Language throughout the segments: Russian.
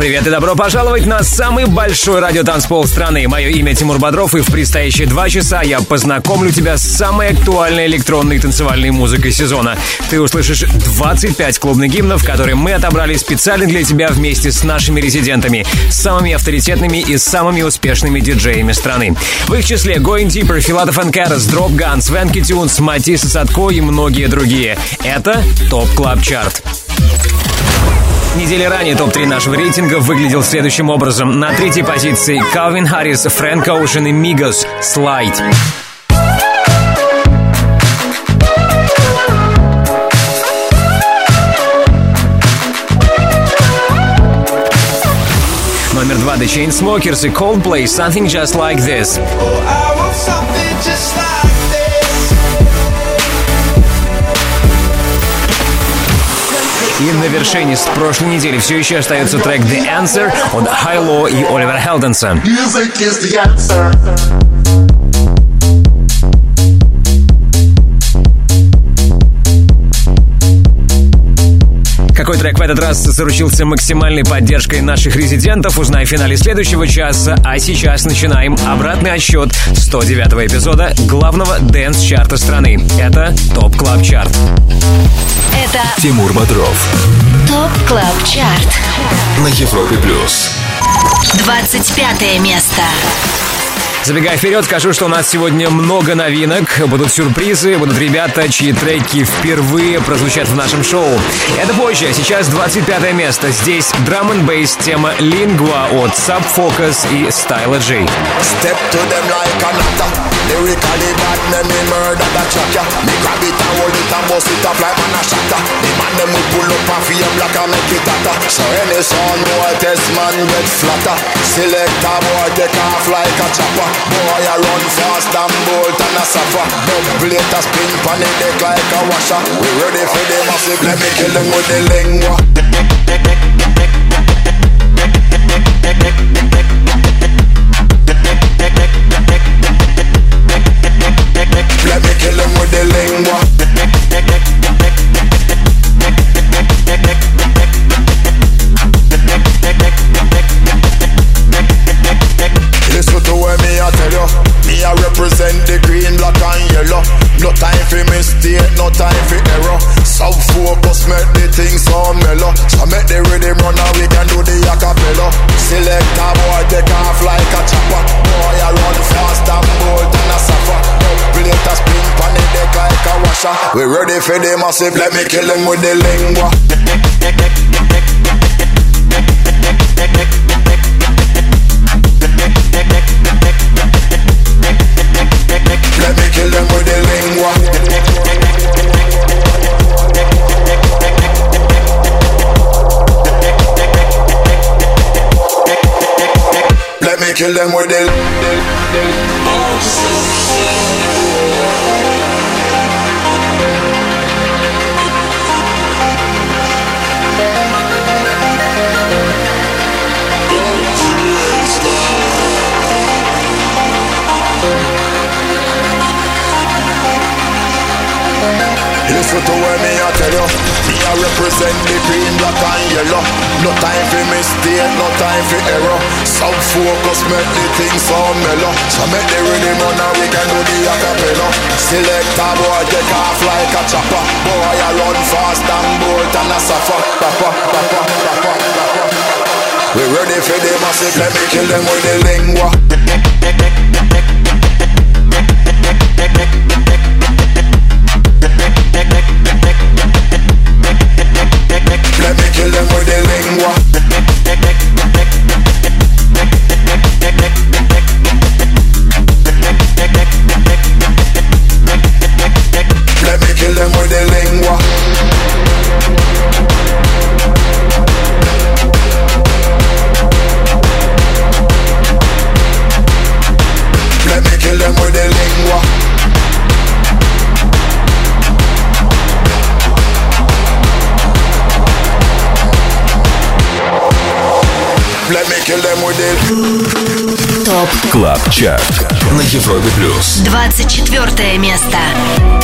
Привет и добро пожаловать на самый большой радиотанцпол страны. Мое имя Тимур Бодров, и в предстоящие два часа я познакомлю тебя с самой актуальной электронной танцевальной музыкой сезона. Ты услышишь 25 клубных гимнов, которые мы отобрали специально для тебя вместе с нашими резидентами, самыми авторитетными и самыми успешными диджеями страны. В их числе Going Deeper, Filatov & Karas, Dropgun, Swanky Tunes, Matisse & Sadko и многие другие. Это TOP Club Chart. Недели ранее топ-3 нашего рейтинга выглядел следующим образом. На третьей позиции Calvin Harris, Frank Ocean и Migos «Slide». Номер два The Chainsmokers и Coldplay «Something Just Like This». И на вершине с прошлой недели все еще остается трек The Answer от Хайло и Оливера Хелденса. Какой трек в этот раз заручился максимальной поддержкой наших резидентов, узнай в финале следующего часа. А сейчас начинаем обратный отсчет 109 эпизода главного dance-чарта страны. Это TOP Club Chart. Это Тимур Бодров TOP CLUB CHART. на Европе Плюс. 25 место. Забегая вперед, скажу, что у нас сегодня много новинок. Будут сюрпризы, будут ребята, чьи треки впервые прозвучат в нашем шоу. Это позже, сейчас 25 место. Здесь драм н бейс тема Lingua от Sub Focus и Styla J. Step to them like a nutter. Lyrically bad, me me murder the track ya. Me grab it and hold it and bust it up like man a shatter. The man them will pull up and feel black and make it hotter. So any sound boy test man get flatter. Select a boy take off like a chopper. Boy I run fast and bolt and a suffer. It a spin pan the deck like a washer. We ready for the massive, let me kill them with the lingua. Let me kill with the. Listen to what me I tell you. Me I represent the green, black and yellow. No time for mistake, no time for error. Focus make the mellow. So make the rhythm we can do the. Select a boy take off like a chopper. Boy I run fast and bolt and a suffer. Plate a spin pan the deck like a washer. We ready for the massive, let me kill him with the lingua. Let me kill them with the lingua. Let me kill them with the. Listen to what me I tell you. Me I represent the green, black and yellow. No time for mistake, no time for error. Some focus make the thing so mellow. So make the rhythm run and we can do the acapella. Select a boy take off like a chopper. Boy I run fast and bolt and a suffer. Papa, papa, papa, papa. We ready for the massive, let me kill them with the lingua. que le Клаб Чарт на Европе Плюс. 24 место.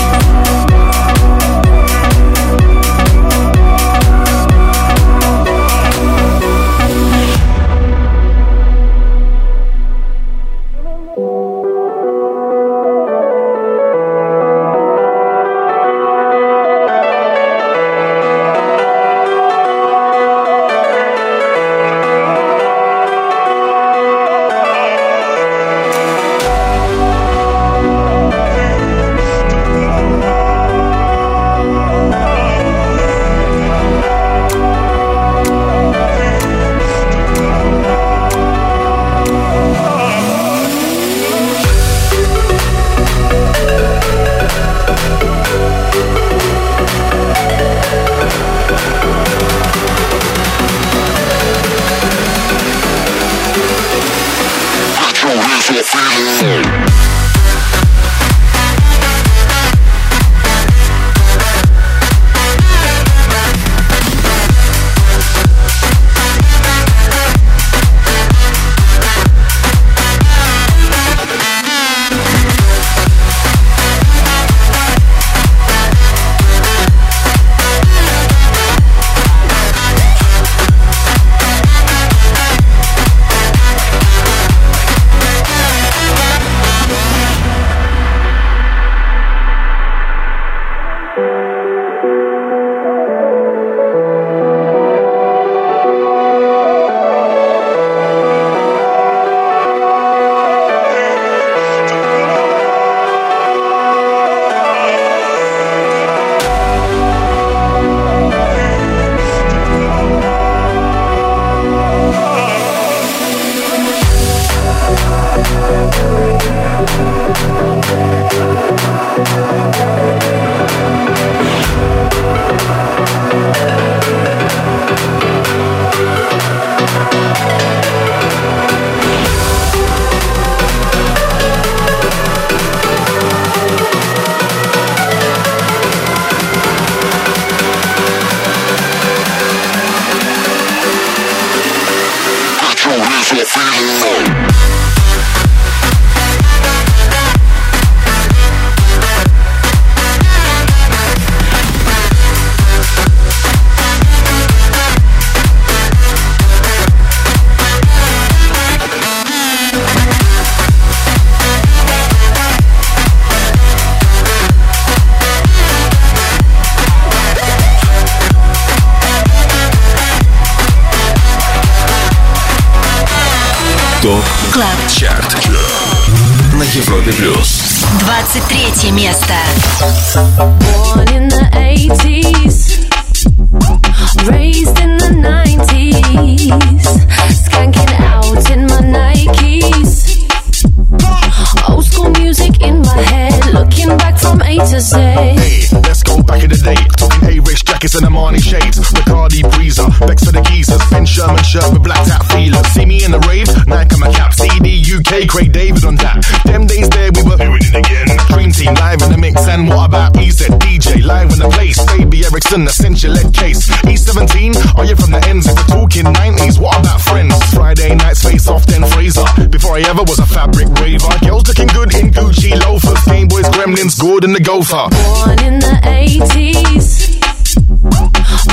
Gopher. Born in the 80s,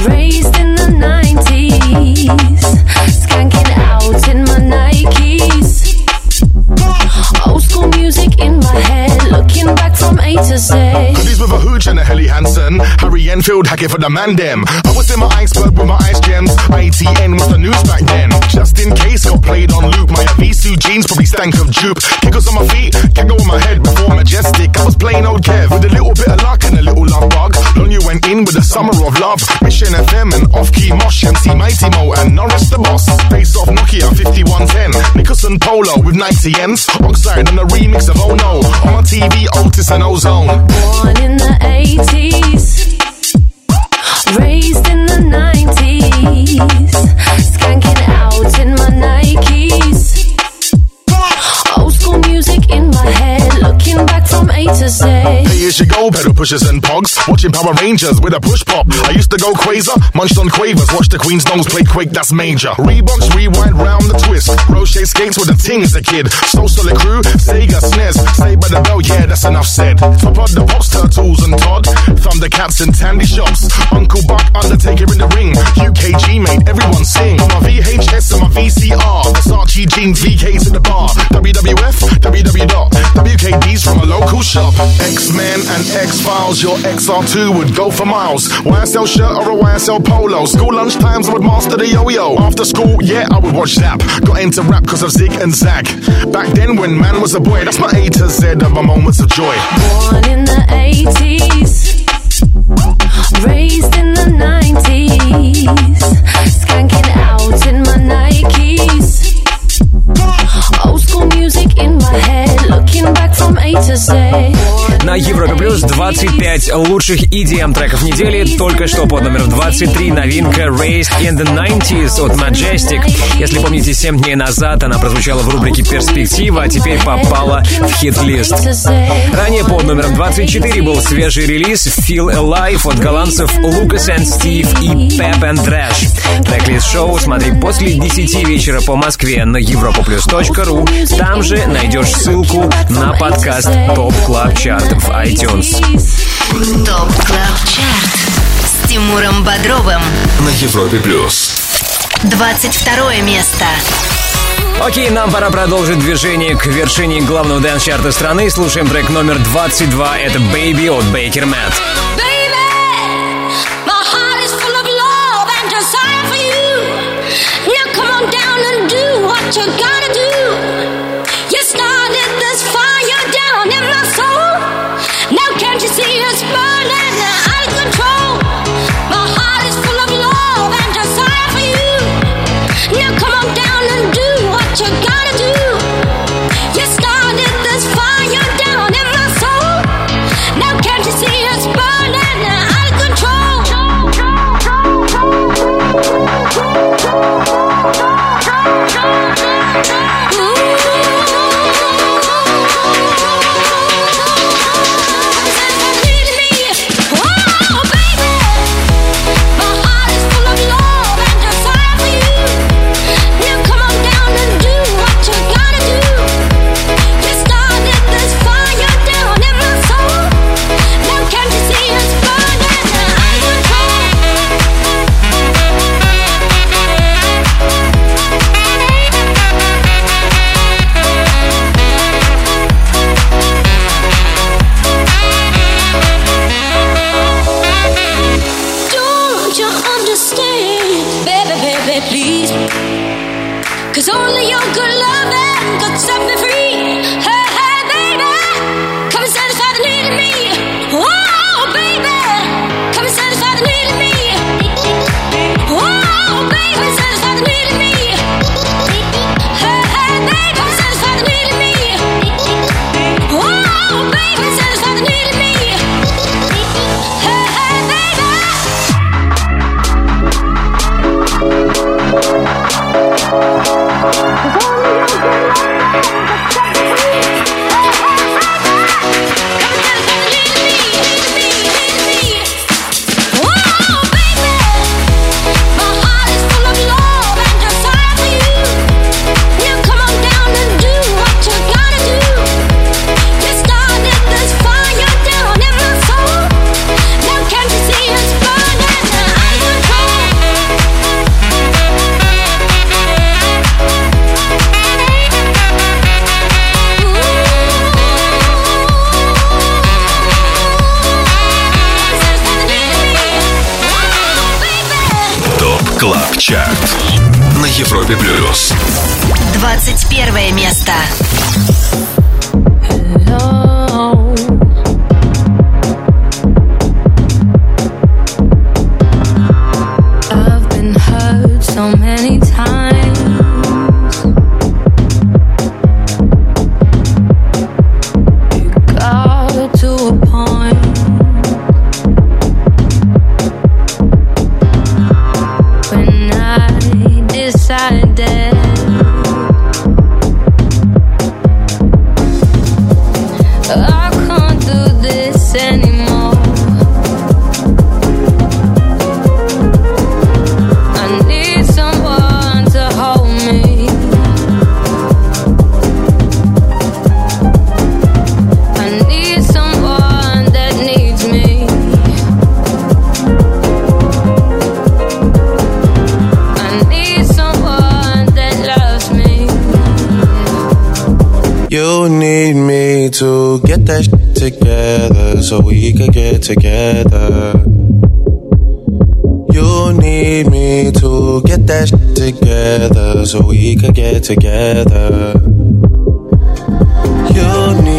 raised in the 90s, skanking out in my Nikes. Old school music in my head, looking back from A to Z. Hoodies with a hooch and a Helly Hansen. Harry Enfield hacking for the man dem. In my iceberg with my ice gems. ITN was the news back then. Just in case got played on loop. My Avisu jeans probably stank of dupe. Kickles on my feet, gaggle on my head before majestic. I was plain old Kev with a little bit of luck and a little love bug. Long went in with a summer of love. Mission FM and off key mosh. MC Mighty Mo and Norris the boss. Face off Nokia 5110. Nicholson Polo with 90 ends. Oxide on a remix of Oh No. On my TV, Otis and Ozone. Born in the 80s, raised in the 90s, skanking A to. Pay place you go, pedal pushers and pogs. Watching Power Rangers with a push pop. I used to go quasar, munched on quavers, watch the Queen's nose play Quake, that's major. Reeboks rewind round the twist. Rocher skates with a ting as a kid. So solid crew, Sega SNES. Say by the bell, yeah, that's enough said. Top of the pops, turtles and Todd. Thundercats and Tandy shops. Uncle Buck, Undertaker in the ring. UKG made everyone sing. On my VHS and my VCR. Versace jeans, VK in the bar. WWF, WW dot. WKD's from a local shop. X-Men and X-Files, your XR2 would go for miles. YSL shirt or a YSL polo. School lunch times I would master the yo-yo. After school, yeah, I would watch Zap. Got into rap cause of Zig and Zag. Back then when man was a boy, that's my A to Z of my moments of joy. Born in the 80s, raised in the 90s, skanking out in my Nikes. На Европе Плюс 25 лучших EDM треков недели. Только что под номером 23 новинка Raised in the 90s от Majestic. Если помните, 7 дней назад она прозвучала в рубрике «Перспектива», а теперь попала в хит-лист. Ранее под номером 24 был свежий релиз Feel Alive от голландцев Lucas and Steve и Pep and Rash. Трек-лист шоу смотри после 10 вечера по Москве на europaplus.ru. Там же найдешь ссылку на подкаст Top Club Chart в iTunes. TOP CLUB CHART с Тимуром Бодровым. На Европе плюс. 22 место. Окей, нам пора продолжить движение к вершине главного дэнс-чарта страны. Слушаем трек номер 22. Это «Baby» от Baker Matt. Baby, my heart so we could get together. You need me to get that shit together so we could get together. You need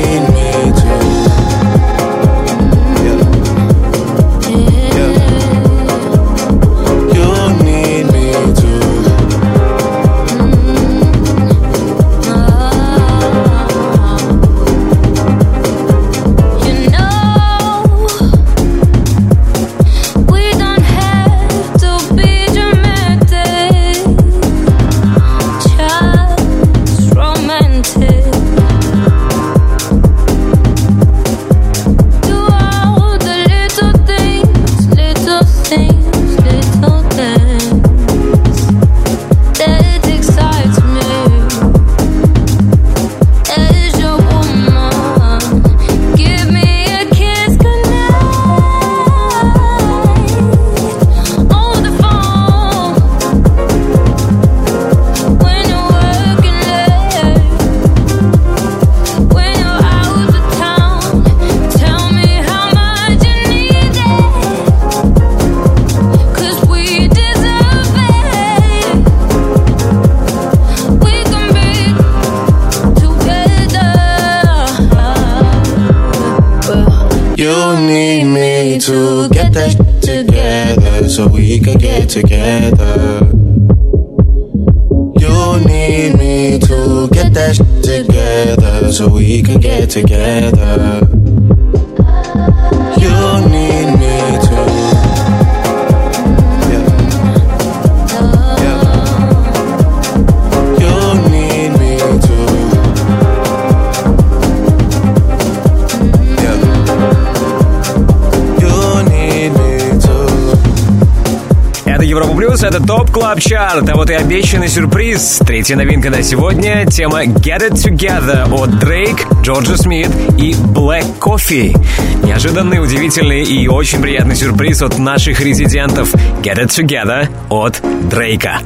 Club Chart, а вот и обещанный сюрприз. Третья новинка на сегодня — тема Get It Together от Drake, Jorja Smith и Black Coffee. Неожиданный, удивительный и очень приятный сюрприз от наших резидентов Get It Together от Дрейка.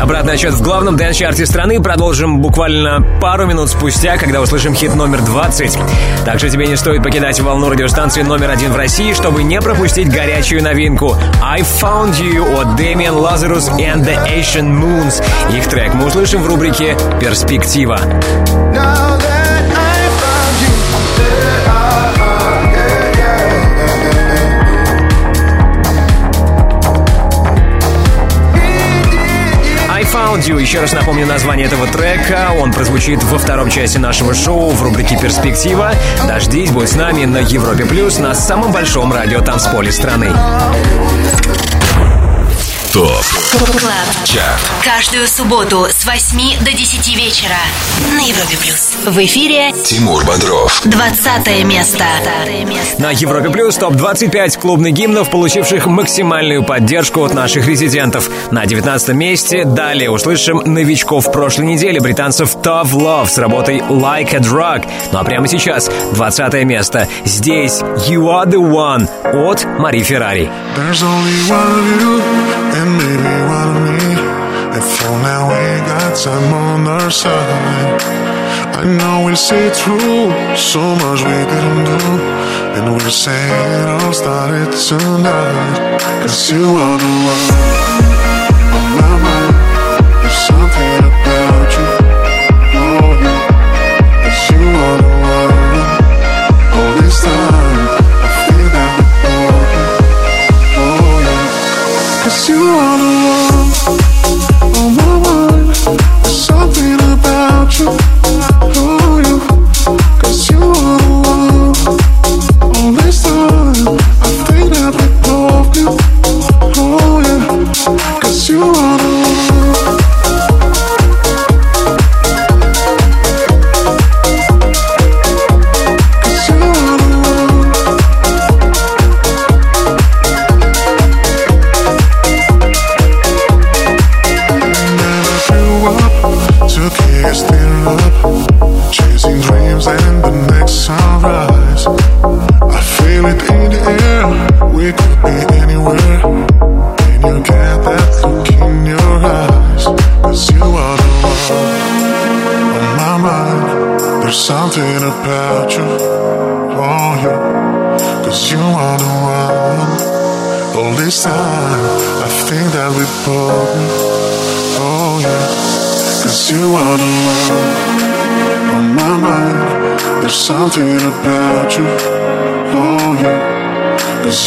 Обратный отсчет в главном дэнс-чарте страны продолжим буквально пару минут спустя, когда услышим хит номер 20. Также тебе не стоит покидать волну радиостанции номер один в России, чтобы не пропустить горячую новинку I Found You от Damian Lazarus and the Asian Moons. Их трек мы услышим в рубрике «Перспектива». Now You. Еще раз напомню название этого трека. Он прозвучит во втором части нашего шоу в рубрике «Перспектива». Дождись, будь с нами на Европе Плюс на самом большом радио танцполе страны. TOP Club. Chart Каждую субботу с 8 до 10 вечера на Европе плюс. В эфире Тимур Бодров 20 место. На Европе Плюс ТОП-25 клубных гимнов, получивших максимальную поддержку от наших резидентов. На 19 месте далее услышим новичков прошлой недели, британцев Tough Love с работой Like a Drug. Ну а прямо сейчас 20 место. Здесь You Are The One от Мари Феррари. There's only one of you and maybe one of me. For now we got time on our side. I know we see through so much we didn't do. And we're saying it all started tonight. Cause you are the one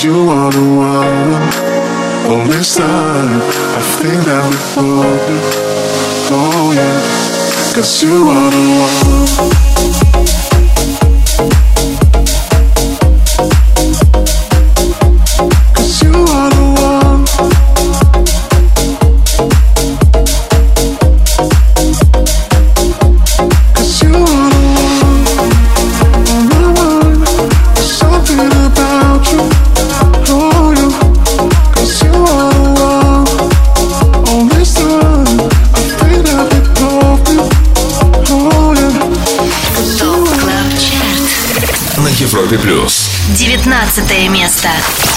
you are the one All this time I think that we broke Oh yeah. Cause you are the one 19 место. место.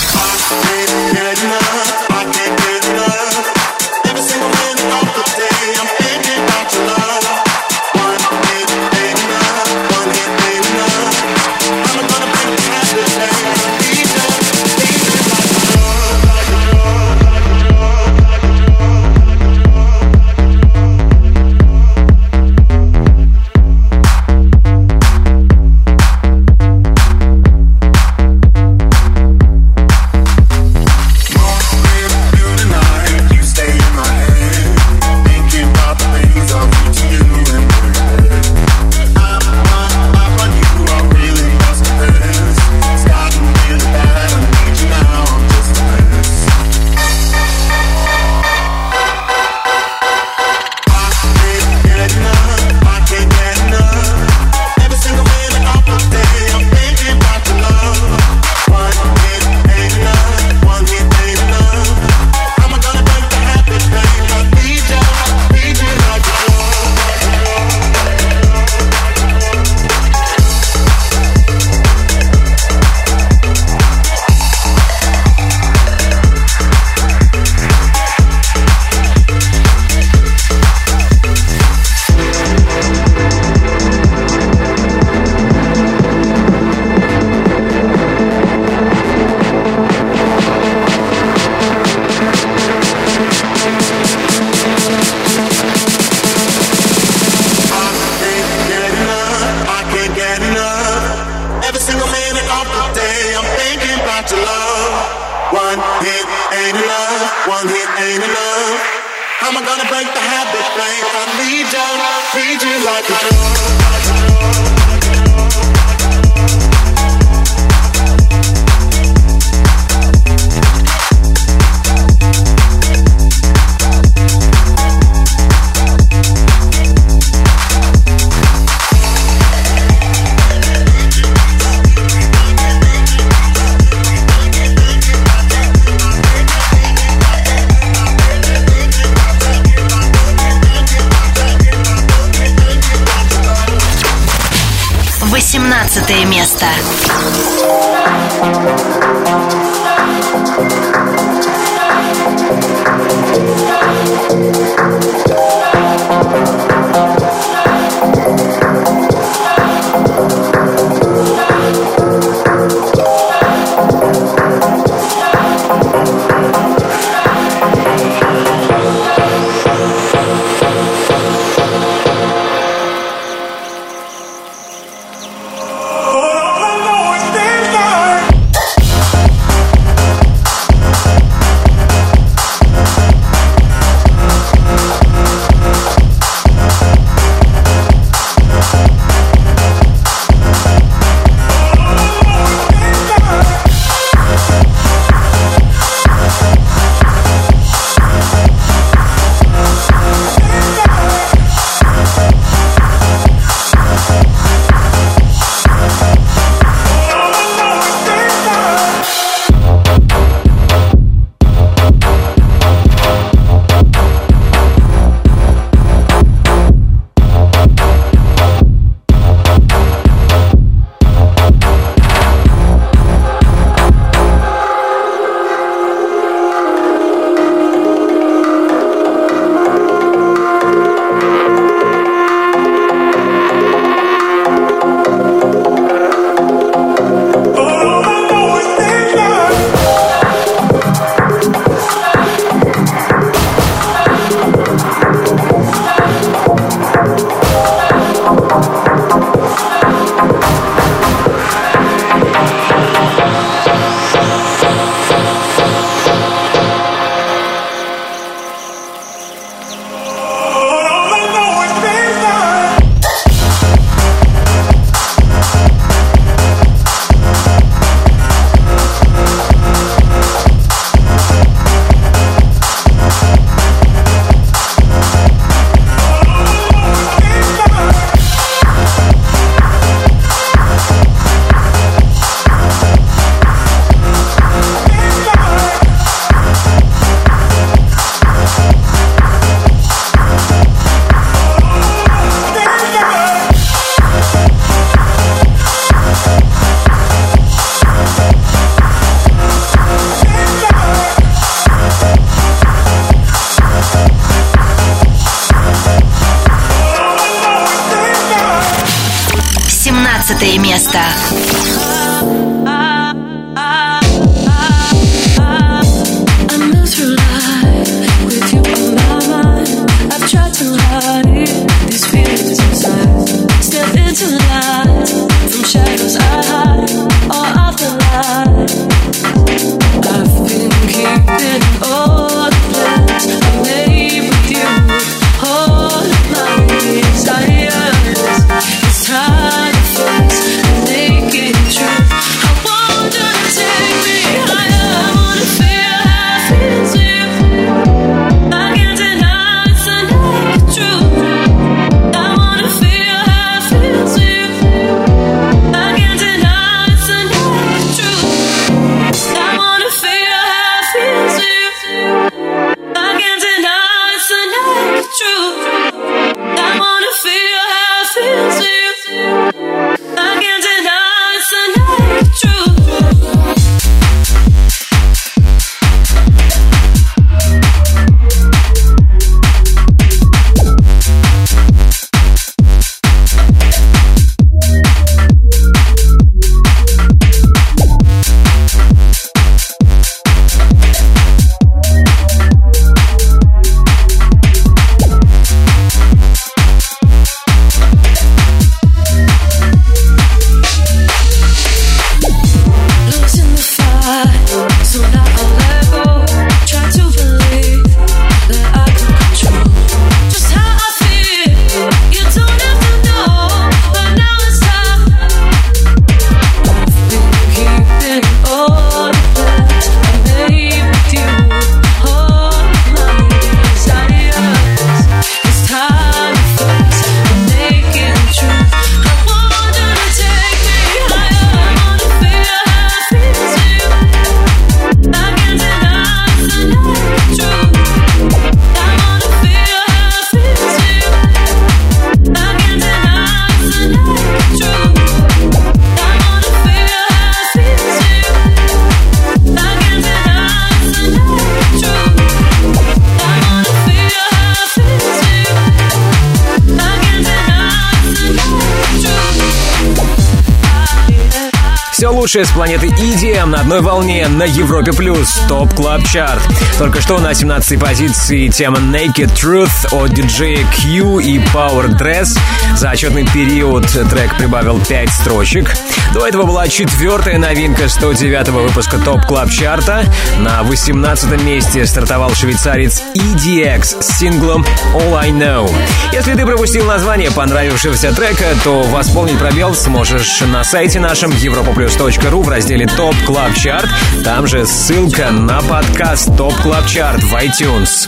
Лучшее с планеты EDM на одной волне на Европе Плюс Top Club Chart. Только что на 17 позиции тема Naked Truth от диджея Q и Power Dress. За отчетный период трек прибавил 5 строчек. До этого была четвертая новинка 109 выпуска Top Club Chart'а. На 18 месте стартовал швейцарец EDX с синглом All I Know. Если ты пропустил название понравившегося трека, то восполнить пробел сможешь на сайте нашем europaplus.ru в разделе Top Club Chart. Там же ссылка на подкаст Top Club Chart в iTunes.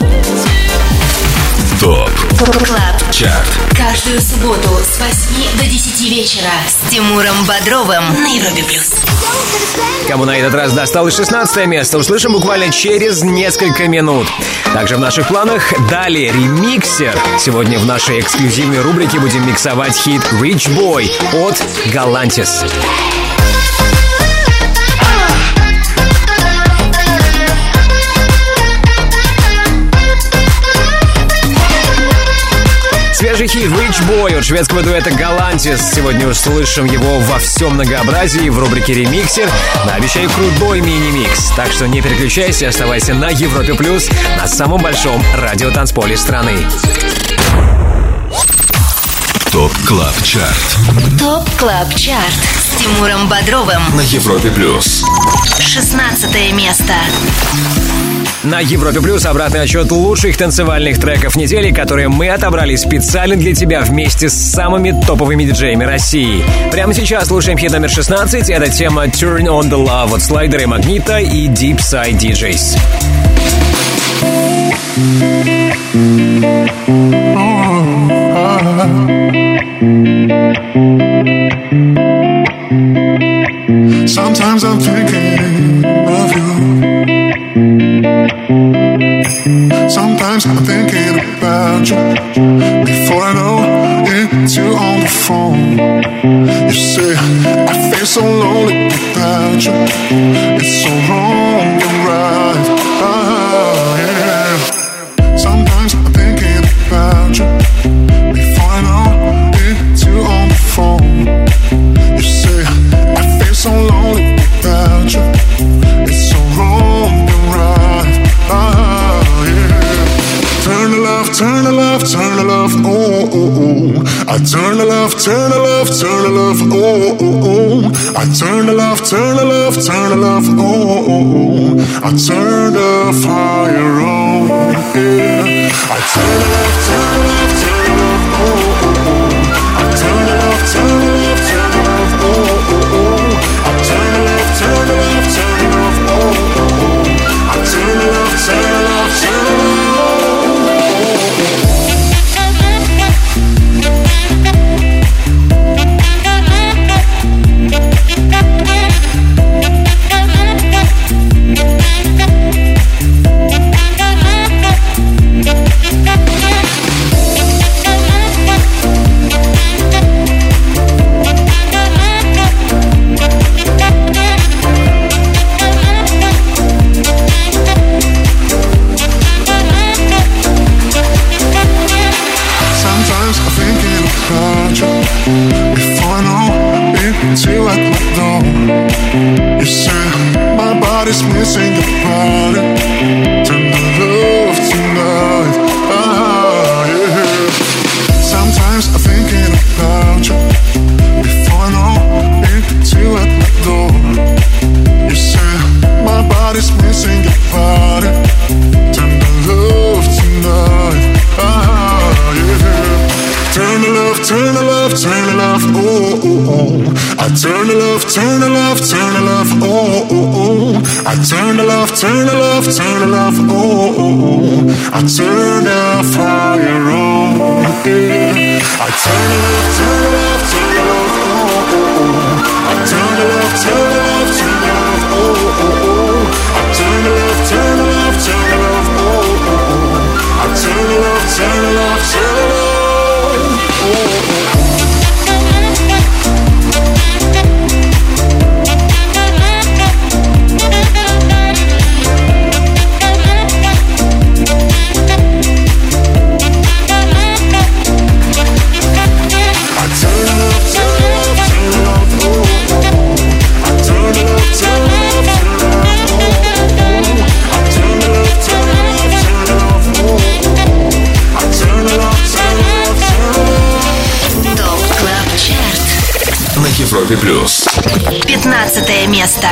TOP Club Chart Каждую субботу с 8 до 10 вечера с Тимуром Бодровым на Европе Плюс. Кому на этот раз досталось 16 место, услышим буквально через несколько минут. Также в наших планах далее ремиксер. Сегодня в нашей эксклюзивной рубрике будем миксовать хит Rich Boy от Galantis. Свежий хит Rich Boy от шведского дуэта Галантис. Сегодня услышим его во всем многообразии в рубрике «Ремиксер». На обещаю крутой мини-микс. Так что не переключайся, оставайся на Европе Плюс, на самом большом радиотанцполе страны. ТОП КЛАБ ЧАРТ ТОП КЛАБ ЧАРТ с Тимуром Бодровым на Европе Плюс. 16 место. На Европе Плюс обратный отчет лучших танцевальных треков недели, которые мы отобрали специально для тебя вместе с самыми топовыми диджеями России. Прямо сейчас слушаем хит номер 16. Это тема Turn on the Love от Слайдера и Магнита и Deep Side DJs. Sometimes I'm thinking of you. Sometimes I'm thinking about you. Before I know it's you on the phone. You say I feel so lonely without you. It's so wrong and right. I turn the left, turn the left, turn the left, oh, oh, oh. I turn the left, turn the left, turn the left, oh, oh, oh. I turn the fire on, yeah. I turn the left. Европе плюс. 15 место.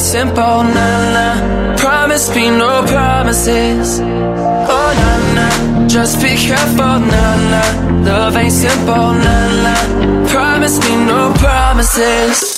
simple, nah, nah Promise me no promises. Oh, nah, nah Just be careful, nah, nah Love ain't simple, nah, nah Promise me no promises.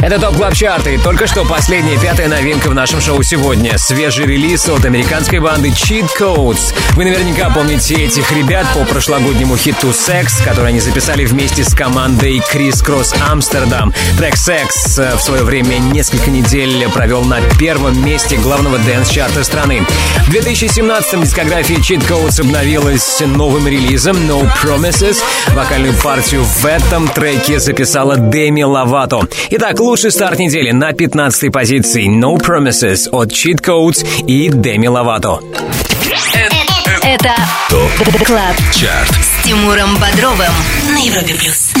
Это TOP Club Chart. Только что последняя пятая новинка в нашем шоу сегодня. Свежий релиз от американской банды Cheat Codes. Вы наверняка помните этих ребят по прошлогоднему хиту Sex, который они записали вместе с командой Kris Kross Amsterdam. Трек Sex в свое время несколько недель провел на первом месте главного дэнс-чарта страны. В 2017-м дискография Cheat Codes обновилась новым релизом No Promises. Вокальную партию в этом треке записала Деми Ловато. Итак, лучший старт недели на 15-й позиции No Promises от Cheat Codes и Деми Ловато. Это TOP Club Chart. с Тимуром Бодровым на Европе Плюс.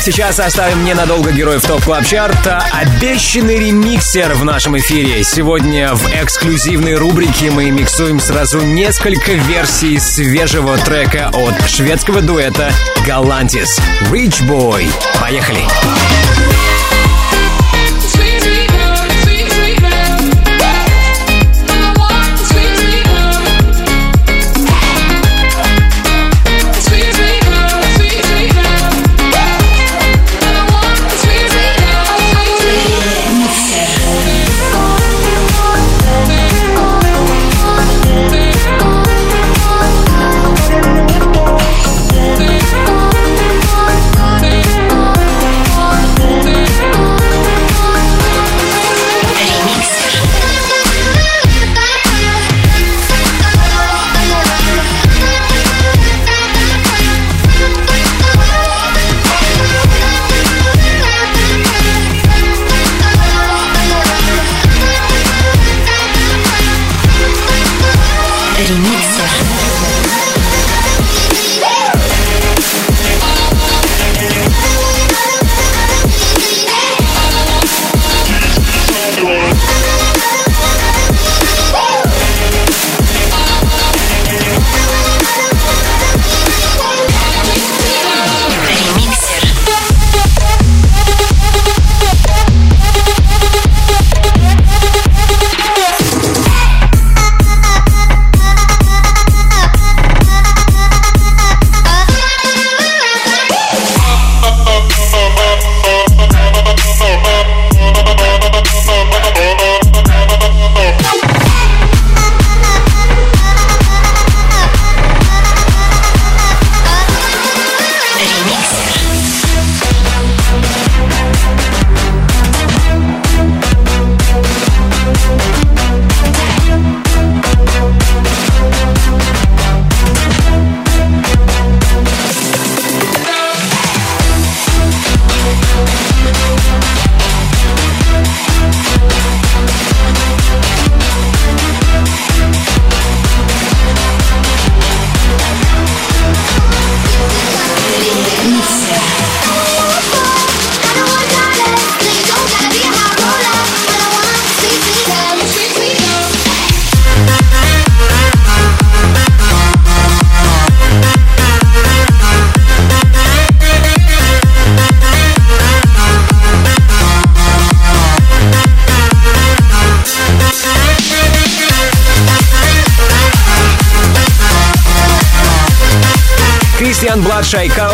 Сейчас оставим ненадолго героев TOP Club Chart'а. Обещанный ремиксер в нашем эфире. Сегодня в эксклюзивной рубрике мы миксуем сразу несколько версий свежего трека от шведского дуэта Galantis. Rich Boy. Поехали. Ремиксер.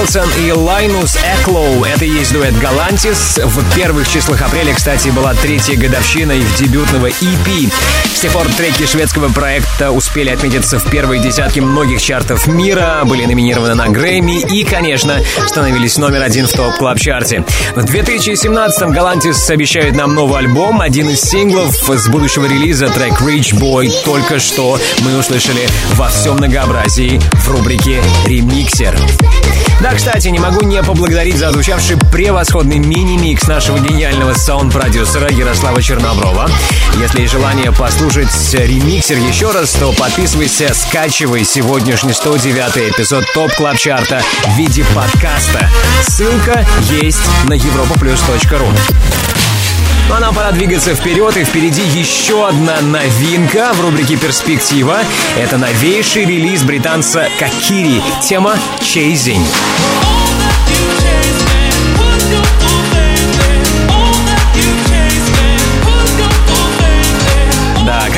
Карлсон и Лайнус Эклоу. Это и есть дуэт Galantis. В первых числах апреля, кстати, была третья годовщина их дебютного EP. С тех пор треки шведского проекта успели отметиться в первой десятке многих чартов мира, были номинированы на Грэмми и, конечно, становились номер один в Top Club Chart'е. В 2017-м Galantis обещают нам новый альбом. Один из синглов с будущего релиза трек Rich Boy только что мы услышали во всем многообразии в рубрике «Ремиксер». Да, кстати, не могу не поблагодарить за отзвучавший превосходный мини-микс нашего гениального саунд-продюсера Ярослава Черноброва. Если есть желание послушать ремиксер еще раз, то подписывайся, скачивай сегодняшний 109 эпизод TOP Club Chart'а в виде подкаста. Ссылка есть на europaplus.ru. А нам пора двигаться вперед, и впереди еще одна новинка в рубрике «Перспектива». Это новейший релиз британца Какири. Тема «Chasing».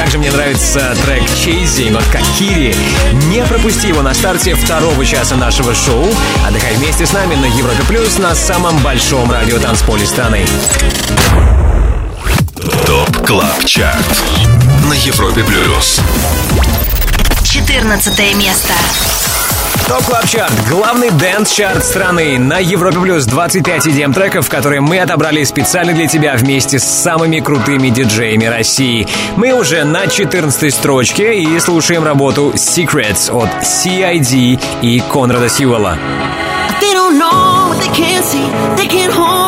Как же мне нравится трек Chasing от Какири. Не пропусти его на старте второго часа нашего шоу. Отдыхай вместе с нами на Европе Плюс на самом большом радио танцполе страны. Club Chart на Европе Плюс. 14 место. Top Club Chart. Главный дэнс-чарт страны. На Европе Плюс 25 EDM треков, которые мы отобрали специально для тебя вместе с самыми крутыми диджеями России. Мы уже на 14 строчке и слушаем работу Secrets от CID и Конрада Сьюэлла. They don't know what they can't see. They can't hold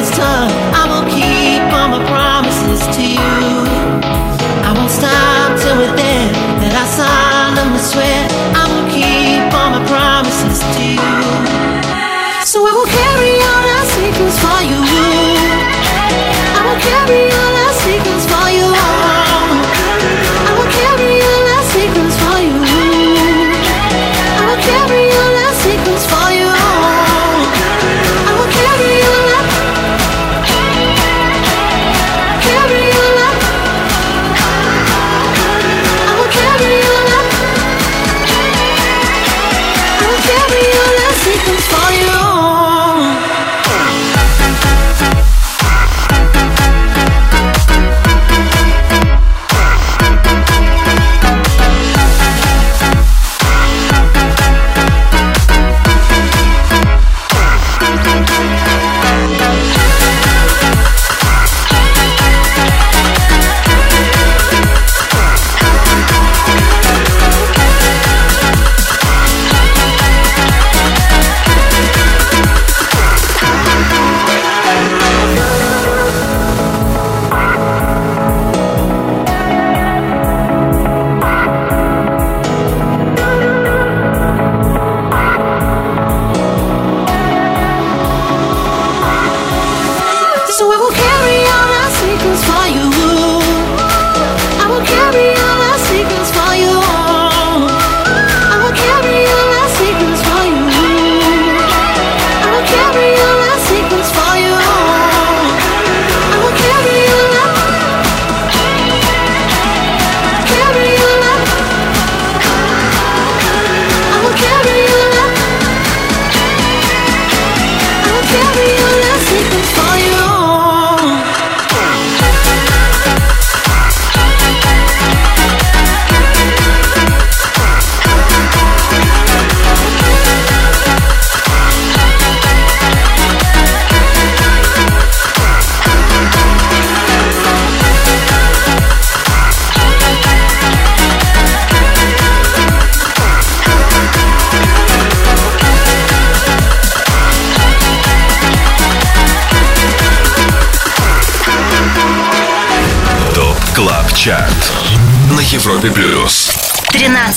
It's time.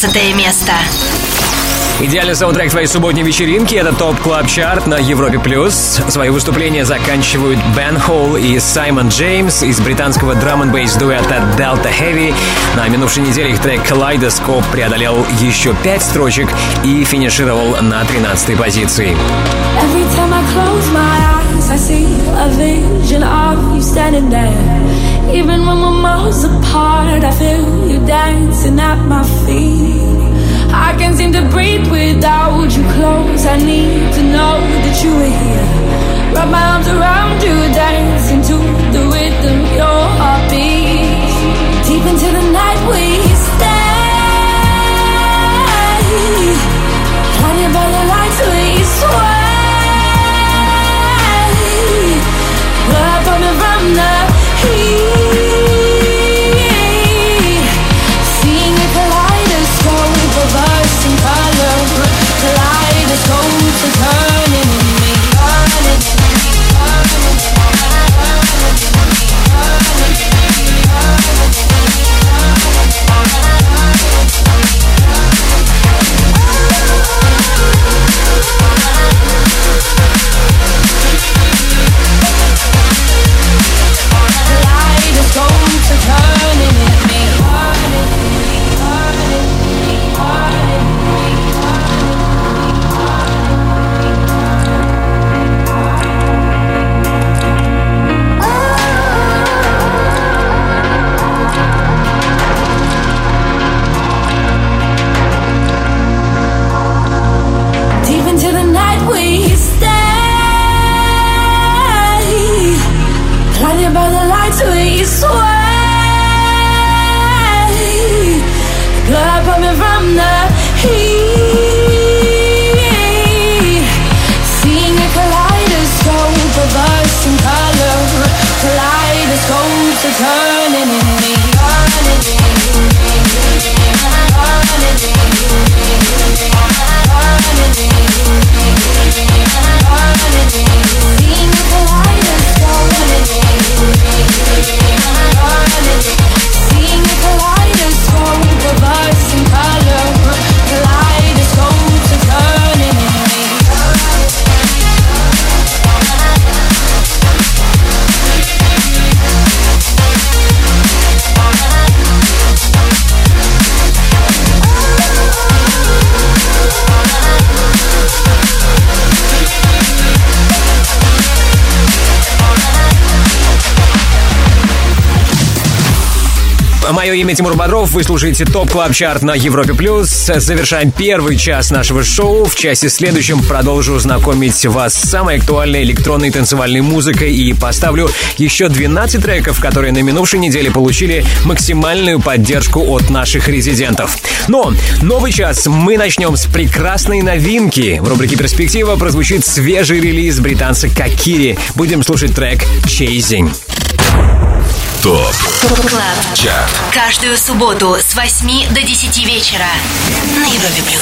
13 место. Идеальный саундтрек твоей субботней вечеринки — это TOP Club Chart на Европе+. плюс. Свои выступления заканчивают Бен Холл и Саймон Джеймс из британского драм н бейс дуэта Delta Heavy. На минувшей неделе их трек Kaleidoscope преодолел еще пять строчек и финишировал на 13 позиции. Every time I close my eyes, I see a vision of you standing there. Even when we're miles apart, I feel you dancing at my feet. I can't seem to breathe without you close. I need to know that you are here. Wrap my arms around you, dancing to the rhythm your heart beats. Deep into the night Мое имя Тимур Бодров. Вы слушаете TOP Club Chart на Европе+. плюс. Завершаем первый час нашего шоу. В часе следующем продолжу знакомить вас с самой актуальной электронной танцевальной музыкой и поставлю еще 12 треков, которые на минувшей неделе получили максимальную поддержку от наших резидентов. Но новый час мы начнем с прекрасной новинки. В рубрике «Перспектива» прозвучит свежий релиз британца Kokiri. Будем слушать трек «Chasing». ТОП. КЛАБ ЧАРТ Каждую субботу с 8 до 10 вечера на Европе Плюс.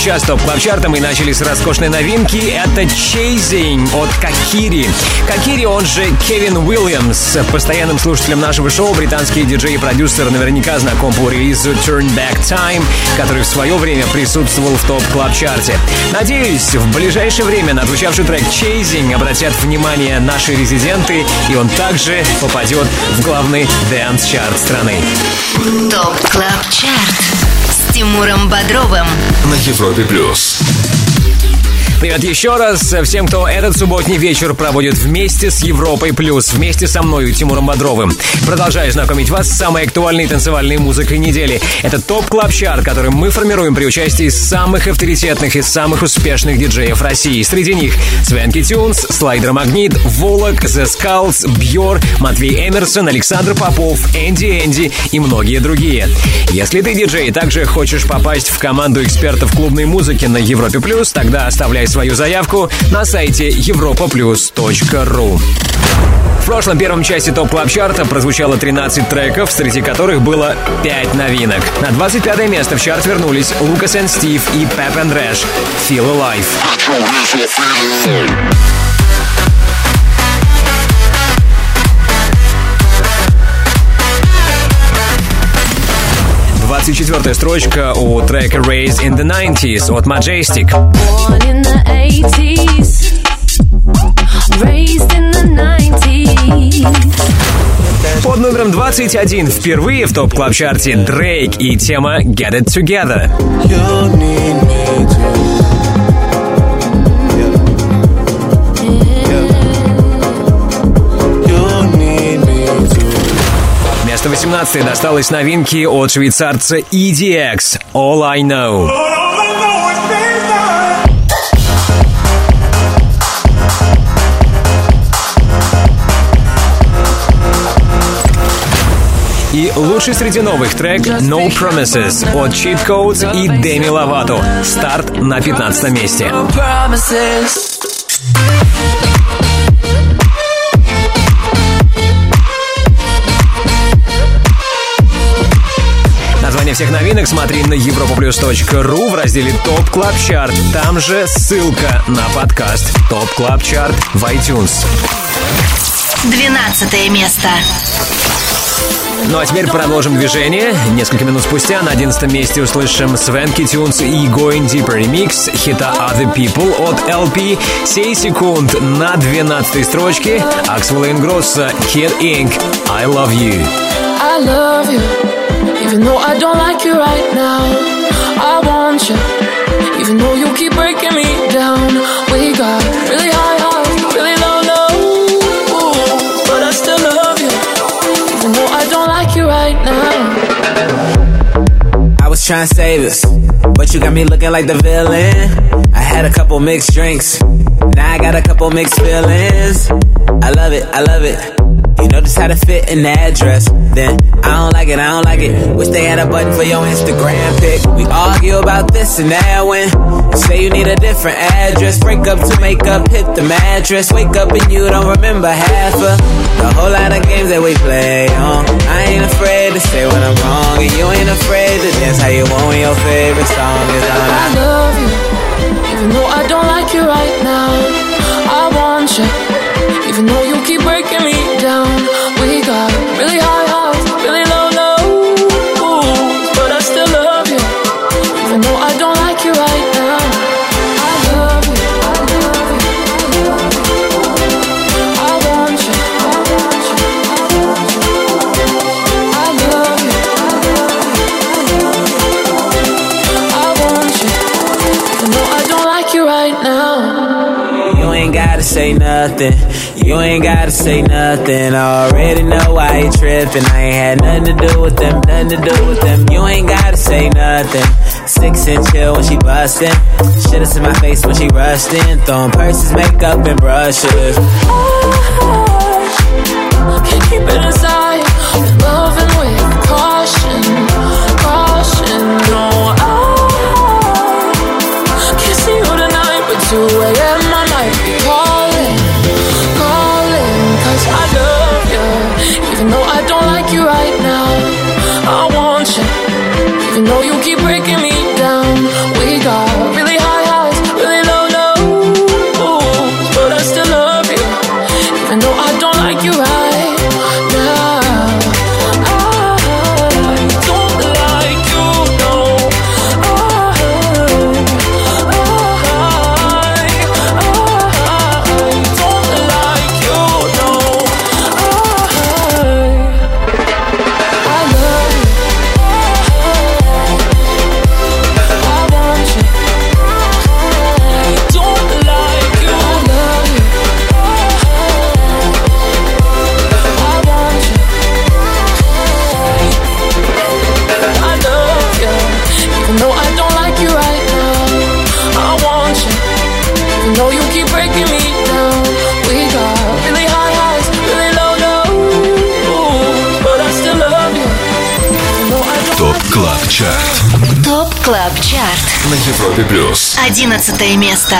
Час Top Club Chart а мы начали с роскошной новинки. Это Chasing от Kokiri. Kokiri, он же Кевин Уильямс. Постоянным слушателем нашего шоу британский диджей и продюсер наверняка знаком по релизу Turn Back Time, который в свое время присутствовал в Top Club Chart е Надеюсь, в ближайшее время на звучавший трек Chasing обратят внимание наши резиденты, и он также попадет в главный dance-чарт страны. Top Club Chart. Тимуром Бодровым на Европе плюс. Привет еще раз всем, кто этот субботний вечер проводит вместе с Европой Плюс, вместе со мной, Тимуром Бодровым. Продолжаю знакомить вас с самой актуальной танцевальной музыкой недели. Это Top Club Chart, который мы формируем при участии самых авторитетных и самых успешных диджеев России. Среди них Swanky Tunes, Slider Magnit, Volac, The Skulls, Бьор, Матвей Эмерсон, Александр Попов, Энди Энди и многие другие. Если ты диджей и также хочешь попасть в команду экспертов клубной музыки на Европе Плюс, тогда оставляй свою заявку на сайте europaplus.ru. В прошлом первом части Top Club Chart а прозвучало 13 треков, среди которых было 5 новинок. На 25 место в чарт вернулись Лукас и Стив и Pep and Rash «Feel Alive». 24 строчка у трека Raised in the 90s от Majestic. Born in the 80s, raised in the 90s. Под номером 21 впервые в топ клаб чарте Дрейк и тема Get It Together. Место 18 досталось новинки от швейцарца EDX «All I Know». И лучший среди новых трек No Promises от Cheat Codes и Деми Ловато. Старт на 15 месте. Название всех новинок смотри на europaplus.ru в разделе Top Club Chart. Там же ссылка на подкаст Top Club Chart в iTunes. 12 место. Ну а теперь продолжим движение. Несколько минут спустя на 11 месте услышим Swanky Tunes и Going Deeper Remix хита Other People от LP. Сей секунд на 12 строчке Axwell Ingrosso Kid Ink. I Love You. I love you, even though I don't like you right now. I want you, even though you keep breaking me down. We got really high highs, really low lows, but I still love you, even though I don't like you right now. I was trying to save us, but you got me looking like the villain. I had a couple mixed drinks, now I got a couple mixed feelings. I love it, I love it. You know just how to fit the address. Then I don't like it, I don't like it. Wish they had a button for your Instagram pic. We argue about this and that when say you need a different address. Break up to make up, hit the mattress. Wake up and you don't remember half of the whole lot of games that we play on. I ain't afraid to say when I'm wrong, and you ain't afraid to dance how you want when your favorite song is on. I love you, even though I don't like you right now. I want you, even though you say nothing. You ain't gotta say nothing. I already know why you tripping. I ain't had nothing to do with them, nothing to do with them. You ain't gotta say nothing. Six and chill when she bustin'. Shit is in my face when she rushed in. Throwing purses, makeup, and brushes. Oh, I Can't keep it inside. And with caution, caution. No, I can't see you tonight, but 2 Европе плюс. 11 место.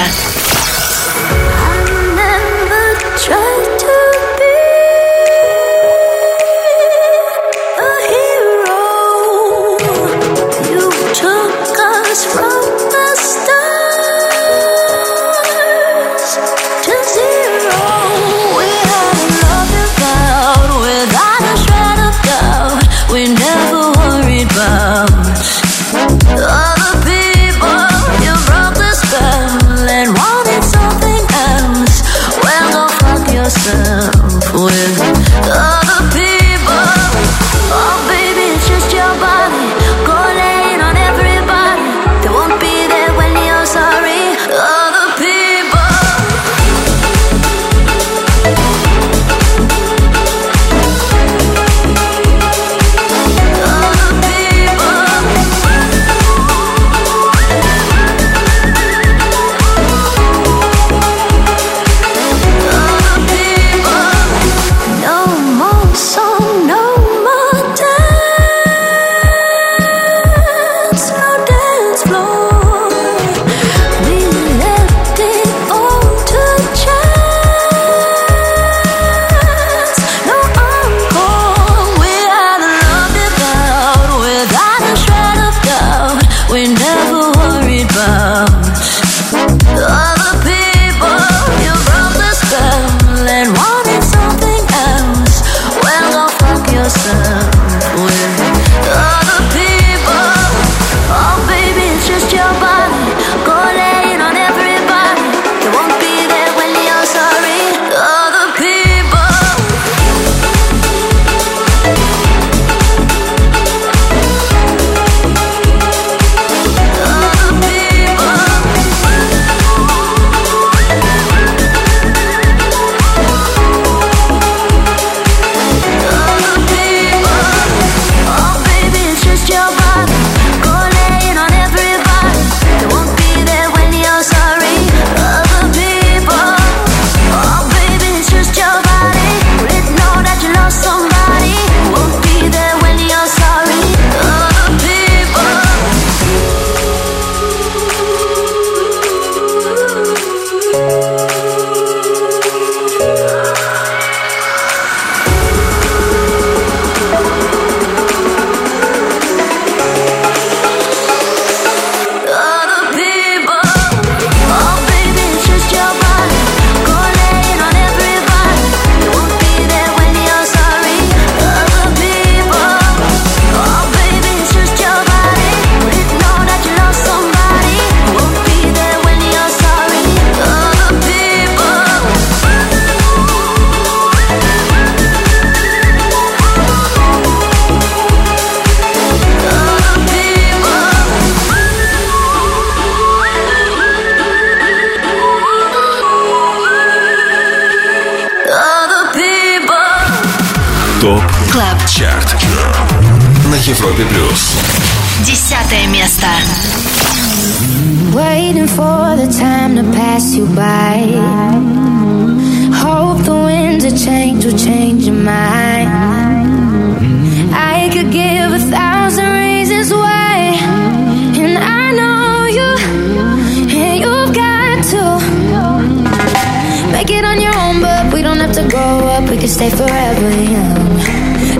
Of change will change your mind. I could give a thousand reasons why, and I know you, and you've got to make it on your own. But we don't have to grow up; we can stay forever young.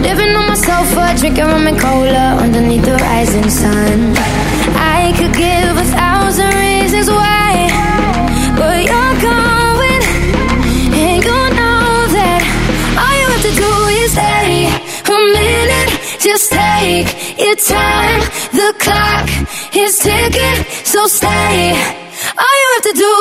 Living on my sofa, drinking rum and cola underneath the rising sun. I could give a thousand reasons why, The clock is ticking, so stay. All you have to do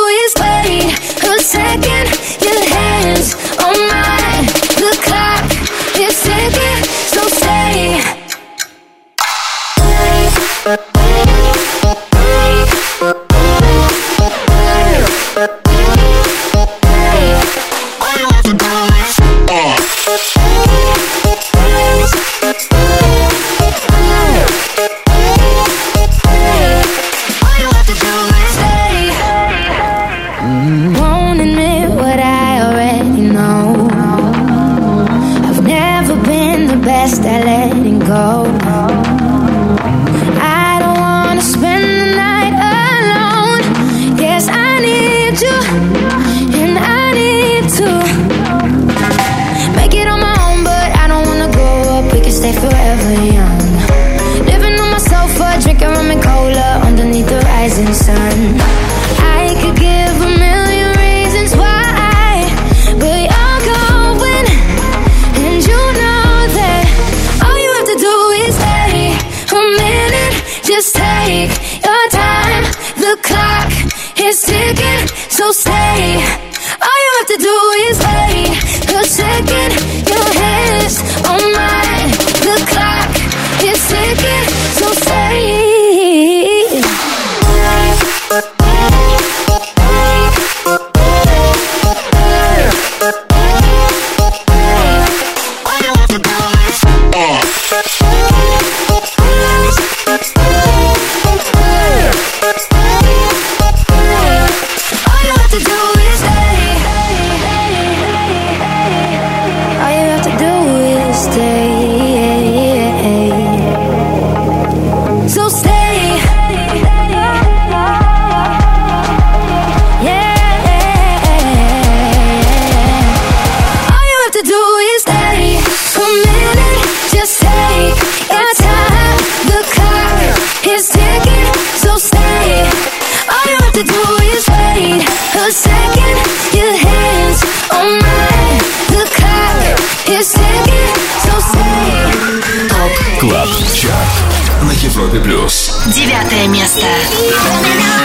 ЧАРТ на Европе плюс. Девятое место.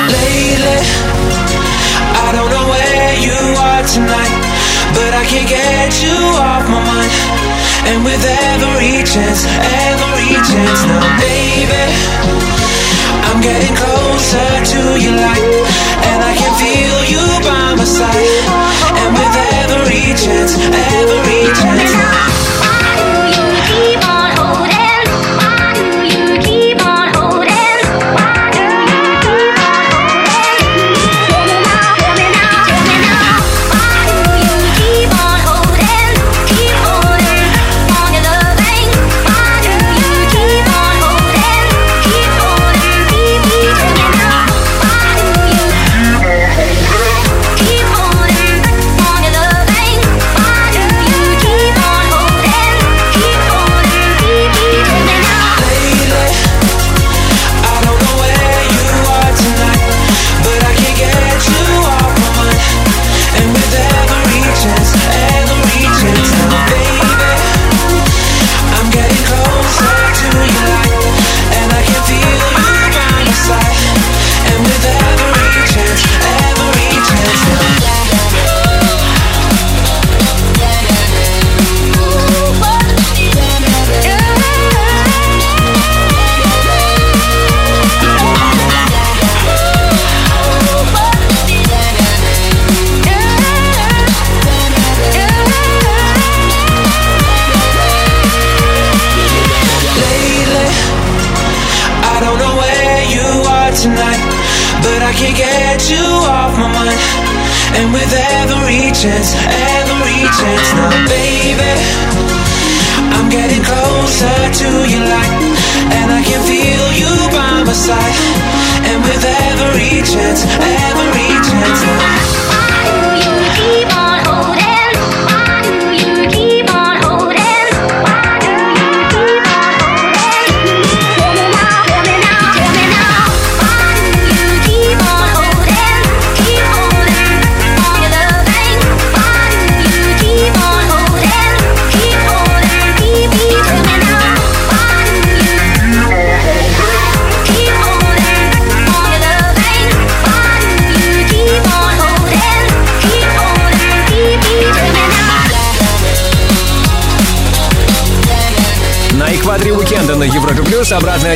Lately, I don't know where you are tonight, but I can't get you off my mind. And with every chance, every chance now, baby, I'm getting closer to your light, and I can feel you by my side. And with every chance, every chance now.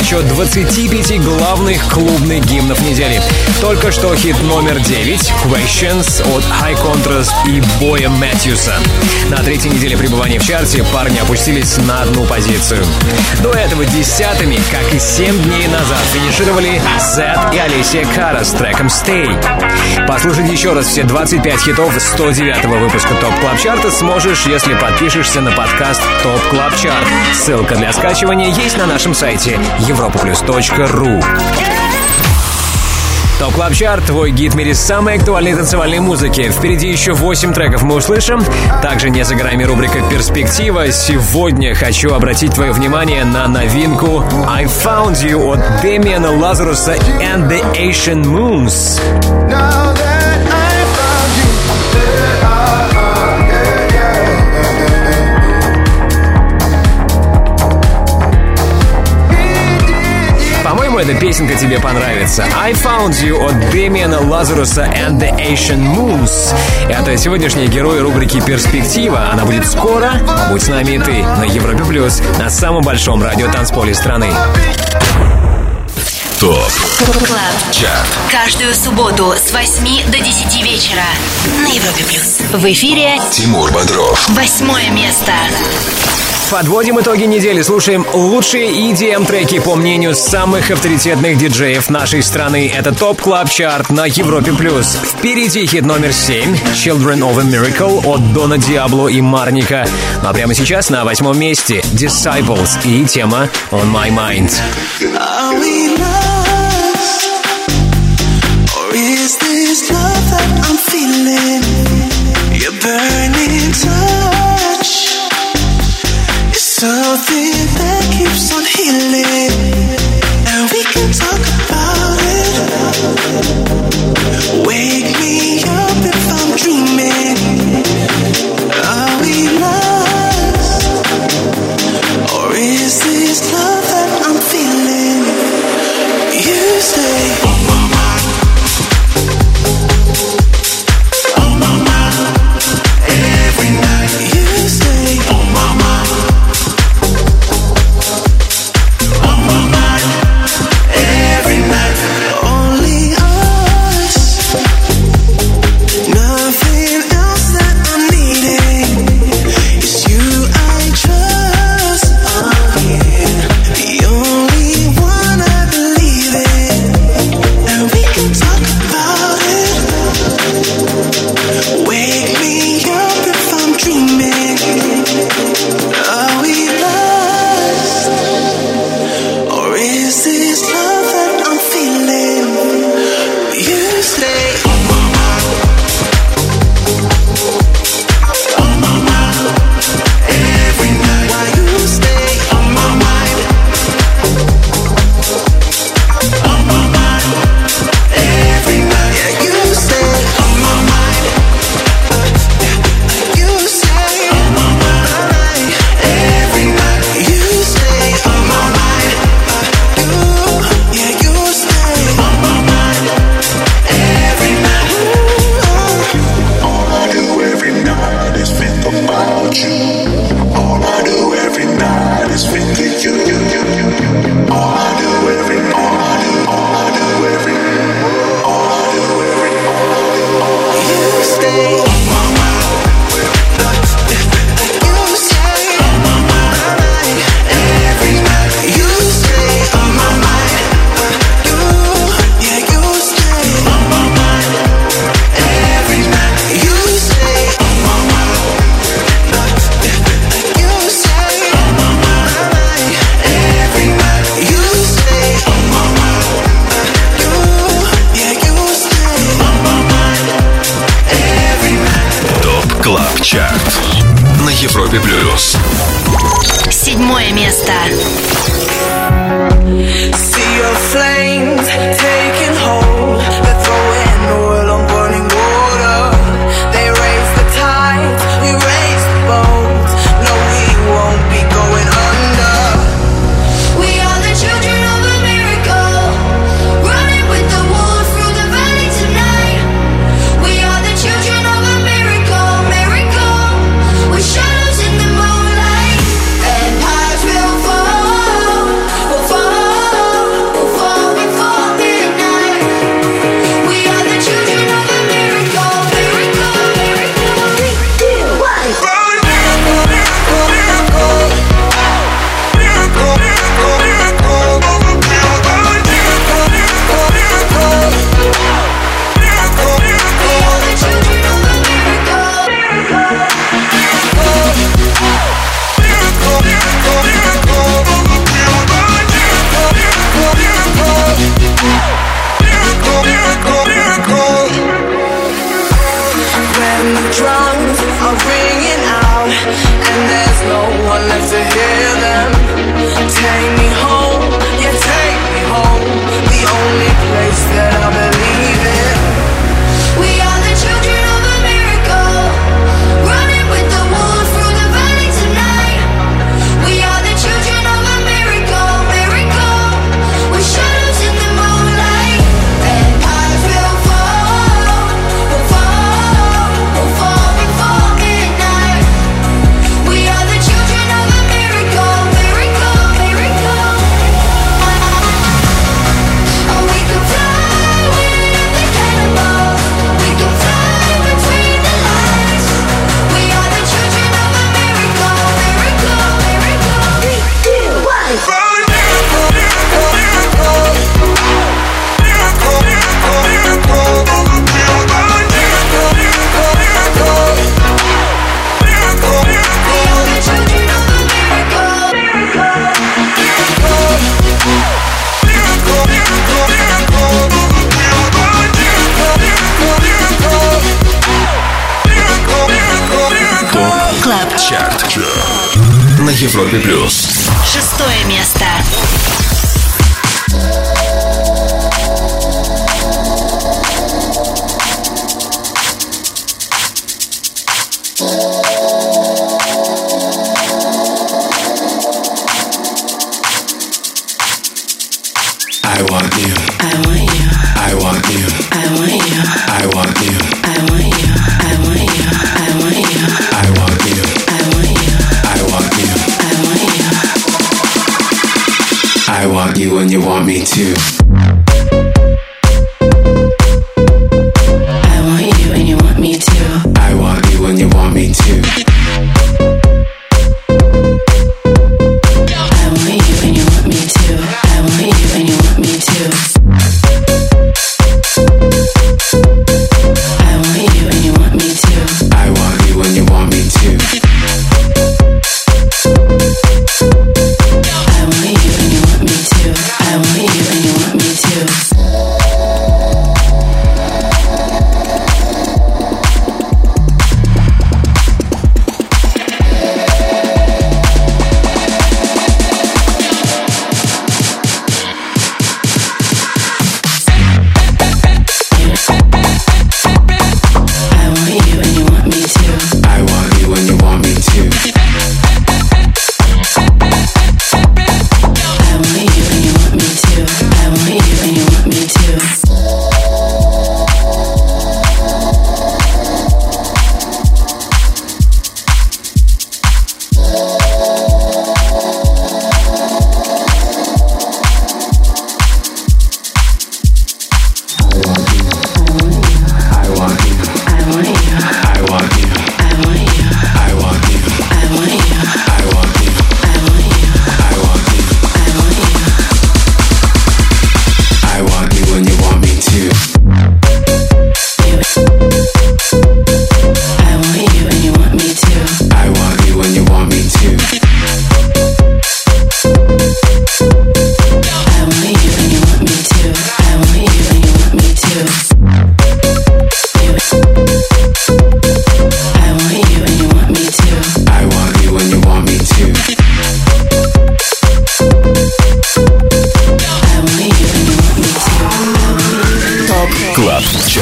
Отсчет 25 главных клубных гимнов недели. Только что хит номер 9 Questions от High Contrast и Боя Мэтьюса. На третьей неделе пребывания в чарте парни опустились на одну позицию. До этого десятыми, как и 7 дней назад, финишировали Zedd и Алессия Кара с треком Stay. Послушать еще раз все 25 хитов 109 выпуска Top Club Chart а сможешь, если подпишешься на подкаст Top Club Chart. Ссылка для скачивания есть на нашем сайте europaplus.ru Top Club Chart, твой гид в мире самой актуальной танцевальной музыки. Впереди еще 8 треков мы услышим. Также не за горами рубрика «Перспектива». Сегодня хочу обратить твое внимание на новинку «I Found You» от Демиана Лазаруса and the Ancient Moons. Эта песенка тебе понравится. I Found You от Демиана Лазаруса and the Ancient Moons. Это сегодняшний герой рубрики «Перспектива». Она будет скоро. Будь с нами и ты на Европе Плюс, на самом большом радиотанцполе страны. Top Club. Chart Каждую субботу с 8 до 10 вечера на Европе Плюс. В эфире Тимур Бодров восьмое место. Подводим итоги недели, слушаем лучшие EDM-треки по мнению самых авторитетных диджеев нашей страны. Это Top Club Chart на Европе+. плюс. Впереди хит номер 7 «Children of a Miracle» от Дона Диабло и Марника. Ну а прямо сейчас на восьмом месте «Disciples» и тема «On My Mind». Burning is something that keeps on healing. And we can talk about it. Wake me up Европе плюс. Шестое место.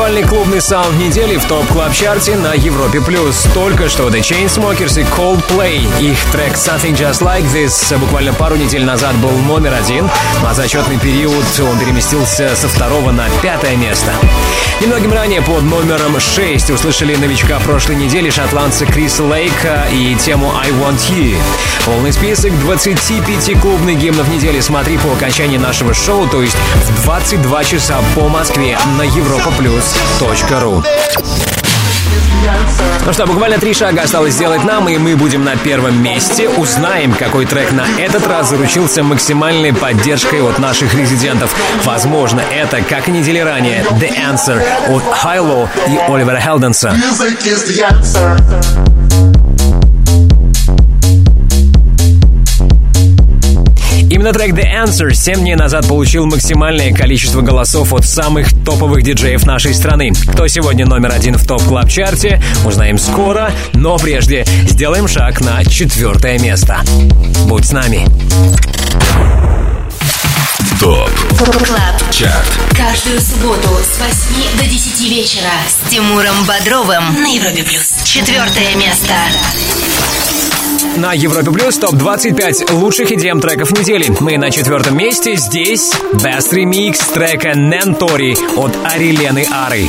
Актуальный клубный саунд недели в топ клаб чарте на Европе плюс. Только что The Chainsmokers и Coldplay. Их трек Something Just Like This буквально пару недель назад был номер один, а за отчетный период он переместился со второго на пятое место. Немногим ранее под номером 6 услышали новичка прошлой недели шотландца Криса Лейка и тему I Want You. Полный список 25 клубных гимнов недели смотри по окончании нашего шоу, то есть в 22 часа по Москве на europaplus.ru. Ну что, буквально три шага осталось сделать нам, и мы будем на первом месте. Узнаем, какой трек на этот раз заручился максимальной поддержкой от наших резидентов. Возможно, это, как и недели ранее, The Answer от Хайло и Оливера Хелденса. Именно трек The Answer 7 дней назад получил максимальное количество голосов от самых топовых диджеев нашей страны. Кто сегодня номер один в топ клаб чарте узнаем скоро, но прежде сделаем шаг на четвертое место. Будь с нами. Top Club Chart Каждую субботу с 8 до 10 вечера с Тимуром Бодровым на Европе Плюс. Четвертое место. На Европе Плюс топ-25 лучших EDM треков недели. Мы на четвертом месте. Здесь Best Remix трека Nëntori от Арилены Ары.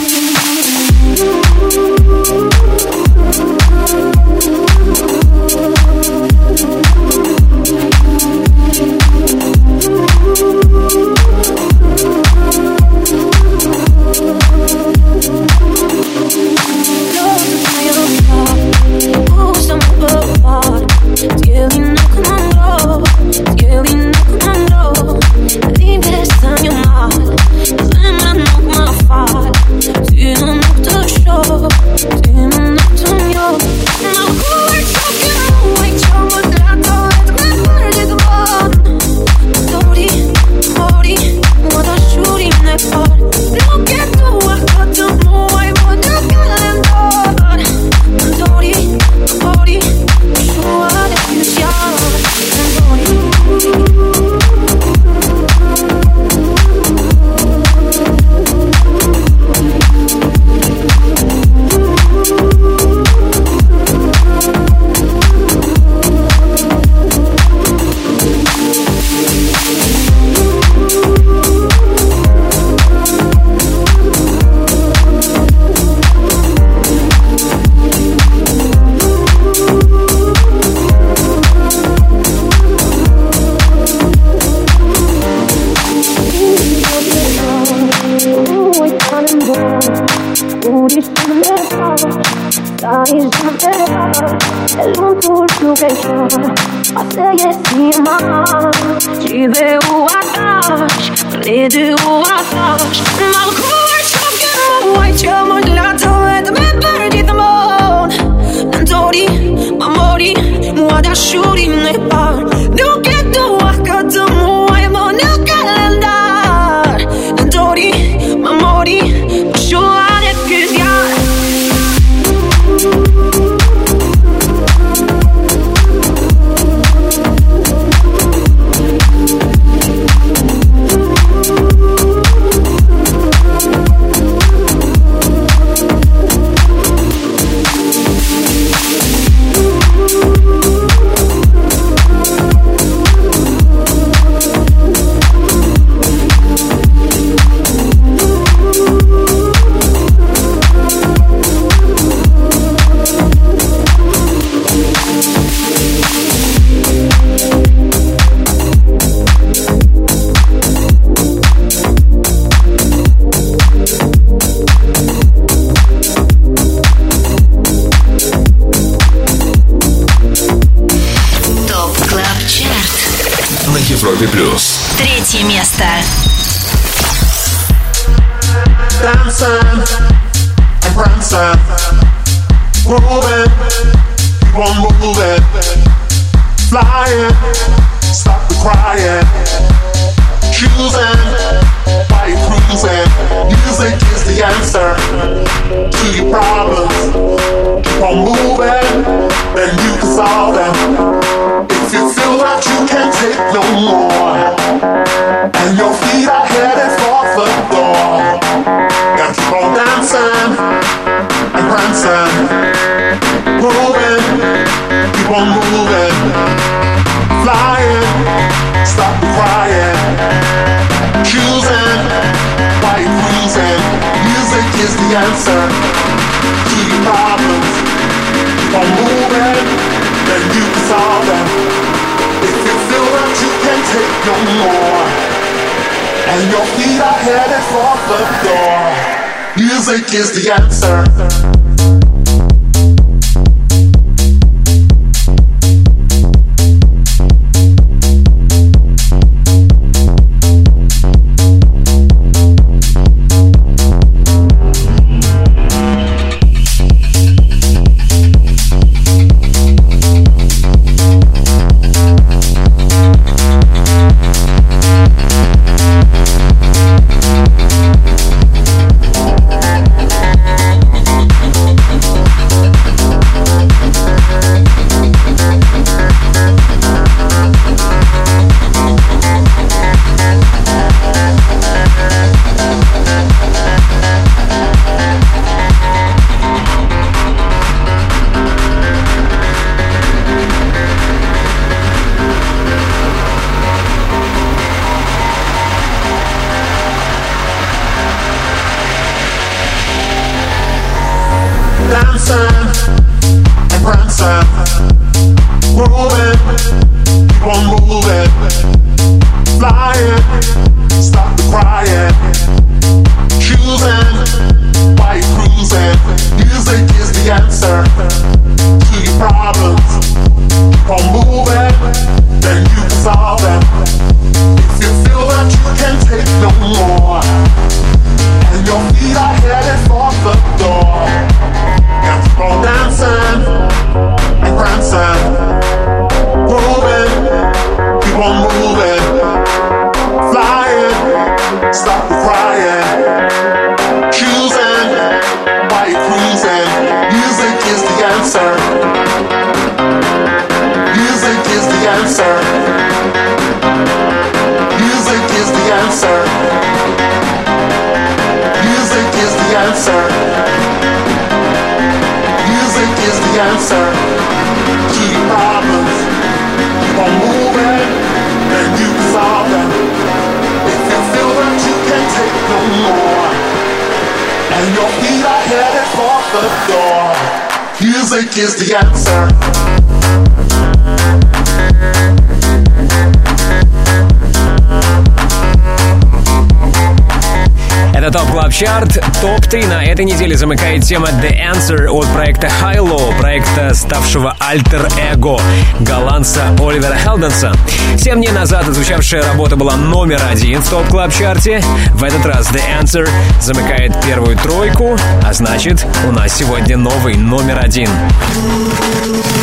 Замыкает тема The Answer от проекта HI-LO, проекта ставшего альтер-эго голландца Оливера Хелденса. Семь дней назад отзвучавшая работа была номер один в Top Club Chart е. В этот раз The Answer замыкает первую тройку, а значит, у нас сегодня новый номер один.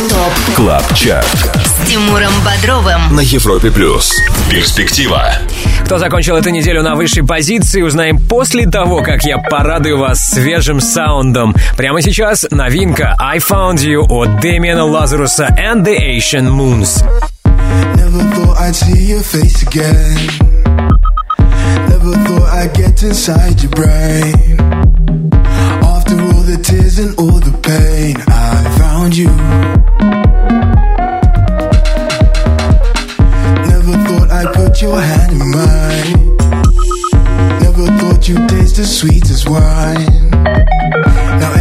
Top Club Chart С Тимуром Бодровым на Европе Плюс. Перспектива. Кто закончил эту неделю на высшей позиции, узнаем после того, как я порадую вас свежим саундом. Прямо сейчас новинка I Found You от Дэмиана Лазаруса and the Ancient Moons. Never thought I'd see your face again. Never thought I'd get inside your brain. After all the tears and all the pain, I found you. Your hand in mine. Never thought you'd taste as sweet as wine. Now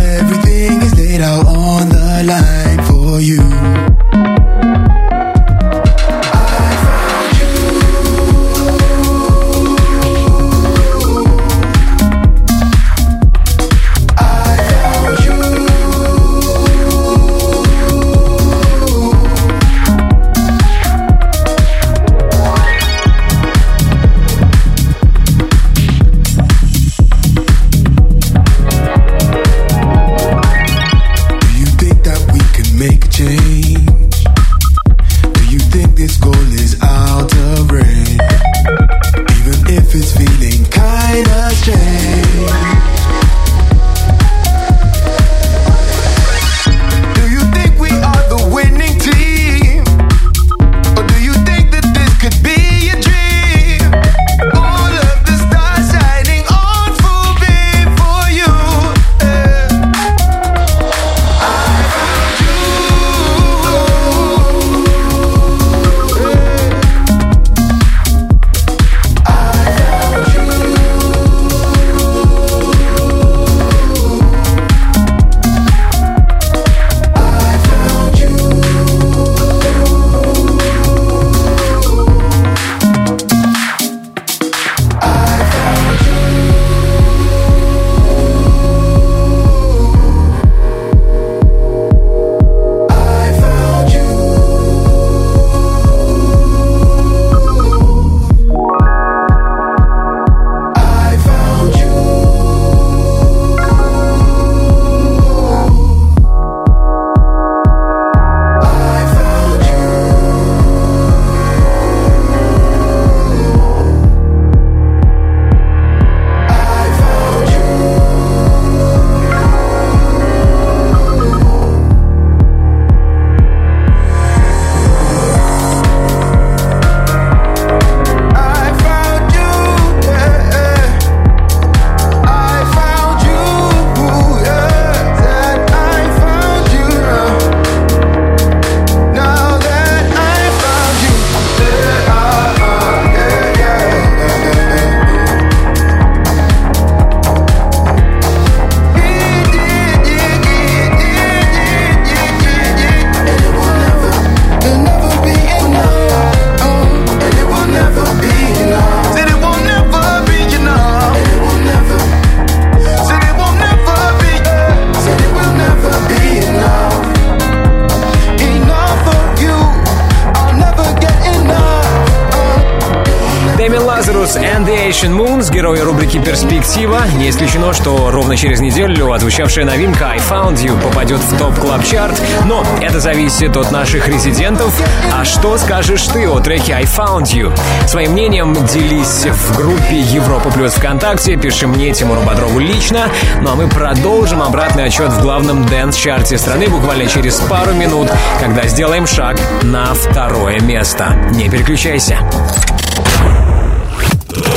ровно через неделю отзвучавшая новинка I Found You попадет в Top Club Chart но это зависит от наших резидентов. А что скажешь ты о треке I Found You? Своим мнением делись в группе Европа Плюс ВКонтакте, пиши мне, Тимуру Бодрову лично. Ну а мы продолжим обратный отсчет в главном dance-чарте страны буквально через пару минут, когда сделаем шаг на второе место. Не переключайся.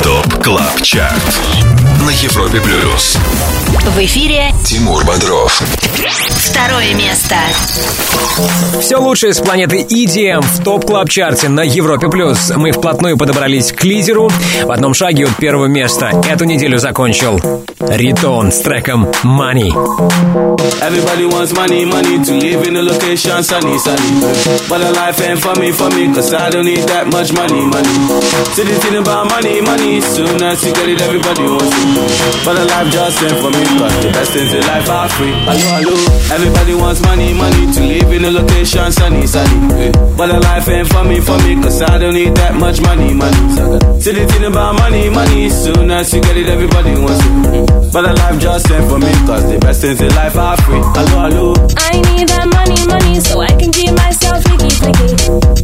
ТОП КЛАБ ЧАРТ на Европе Плюс. В эфире Тимур Бодров. второе место. Все лучшее с планеты EDM в топ клаб чарте на Европе плюс. Мы вплотную подобрались к лидеру. В одном шаге от первого места эту неделю закончил Ритон с треком Money. Everybody wants money, money to live in a location sunny, sunny. But a life ain't for me, for me, cause I don't need that much money, money. Still thinking about money, money. Soon as you get it, everybody wants it. But the life just ain't for me, cause the best things in life are free. Hello, hello. Everybody wants money, money to live in a location sunny, sunny. eh. But the life ain't for me, for me, cause I don't need that much money, money. See the thing about money, money. Soon as you get it, everybody wants it. But the life just ain't for me, cause the best things in life are free. Hello, hello. I need that money, money, so I can keep myself freaky, freaky.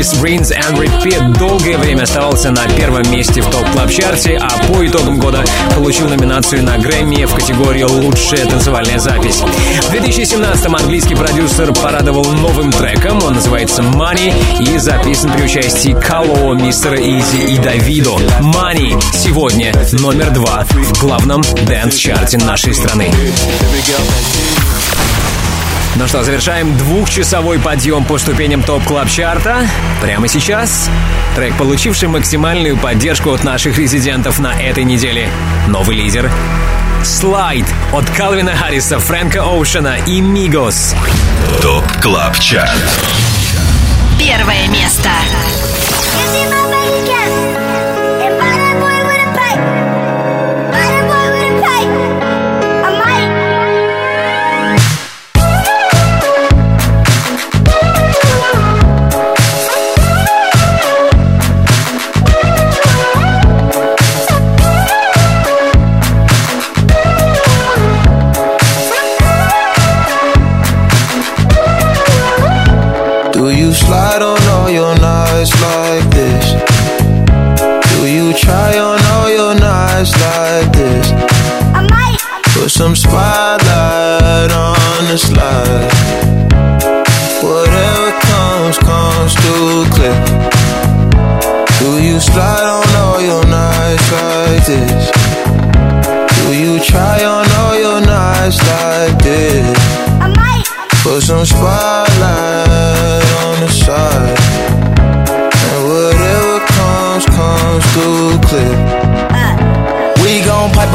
Релиз Rinse and Repeat долгое время оставался на первом месте в Top Club Chart е, а по итогам года получил номинацию на Грэмми в категории «Лучшая танцевальная запись». В 2017-м английский продюсер порадовал новым треком, он называется «Money» и записан при участии Kah-Lo, Мистера Изи и Давидо. «Money» сегодня номер два в главном dance-чарте нашей страны. Ну что, завершаем двухчасовой подъем по ступеням топ клаб чарта Прямо сейчас трек, получивший максимальную поддержку от наших резидентов на этой неделе. Новый лидер Слайд от Калвина Харриса, Фрэнка Оушена и Мигос. ТОП КЛАБ ЧАРТ Первое место. Do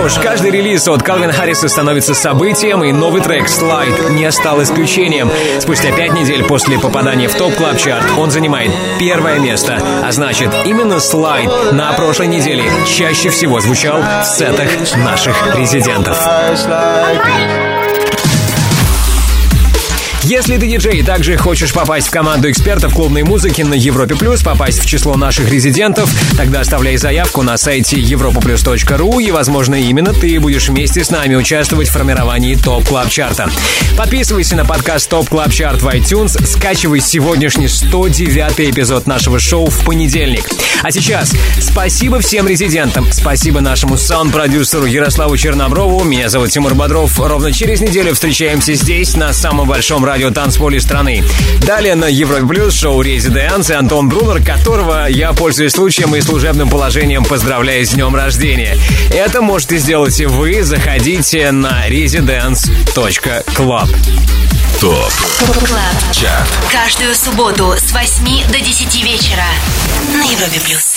Уж, каждый релиз от Калвин Харриса становится событием, и новый трек «Slide» не стал исключением. Спустя пять недель после попадания в топ клаб чарт он занимает первое место. А значит, именно «Slide» на прошлой неделе чаще всего звучал в сетах наших резидентов. Если ты диджей и также хочешь попасть в команду экспертов клубной музыки на Европе Плюс, попасть в число наших резидентов, тогда оставляй заявку на сайте europaplus.ru и, возможно, именно ты будешь вместе с нами участвовать в формировании Top Club Chart а. Подписывайся на подкаст Top Club Chart в iTunes, скачивай сегодняшний 109 эпизод нашего шоу в понедельник. А сейчас спасибо всем резидентам, спасибо нашему саунд-продюсеру Ярославу Черноброву, меня зовут Тимур Бодров. Ровно через неделю встречаемся здесь, на самом большом радио танцполе страны. Далее на Европе Плюс шоу «Резиденс» и Антон Брунер, которого я, пользуясь случаем и служебным положением, поздравляю с днем рождения. Это можете сделать и вы. Заходите на residence.club. Top Club Chart Каждую субботу с 8 до 10 вечера на Европе плюс.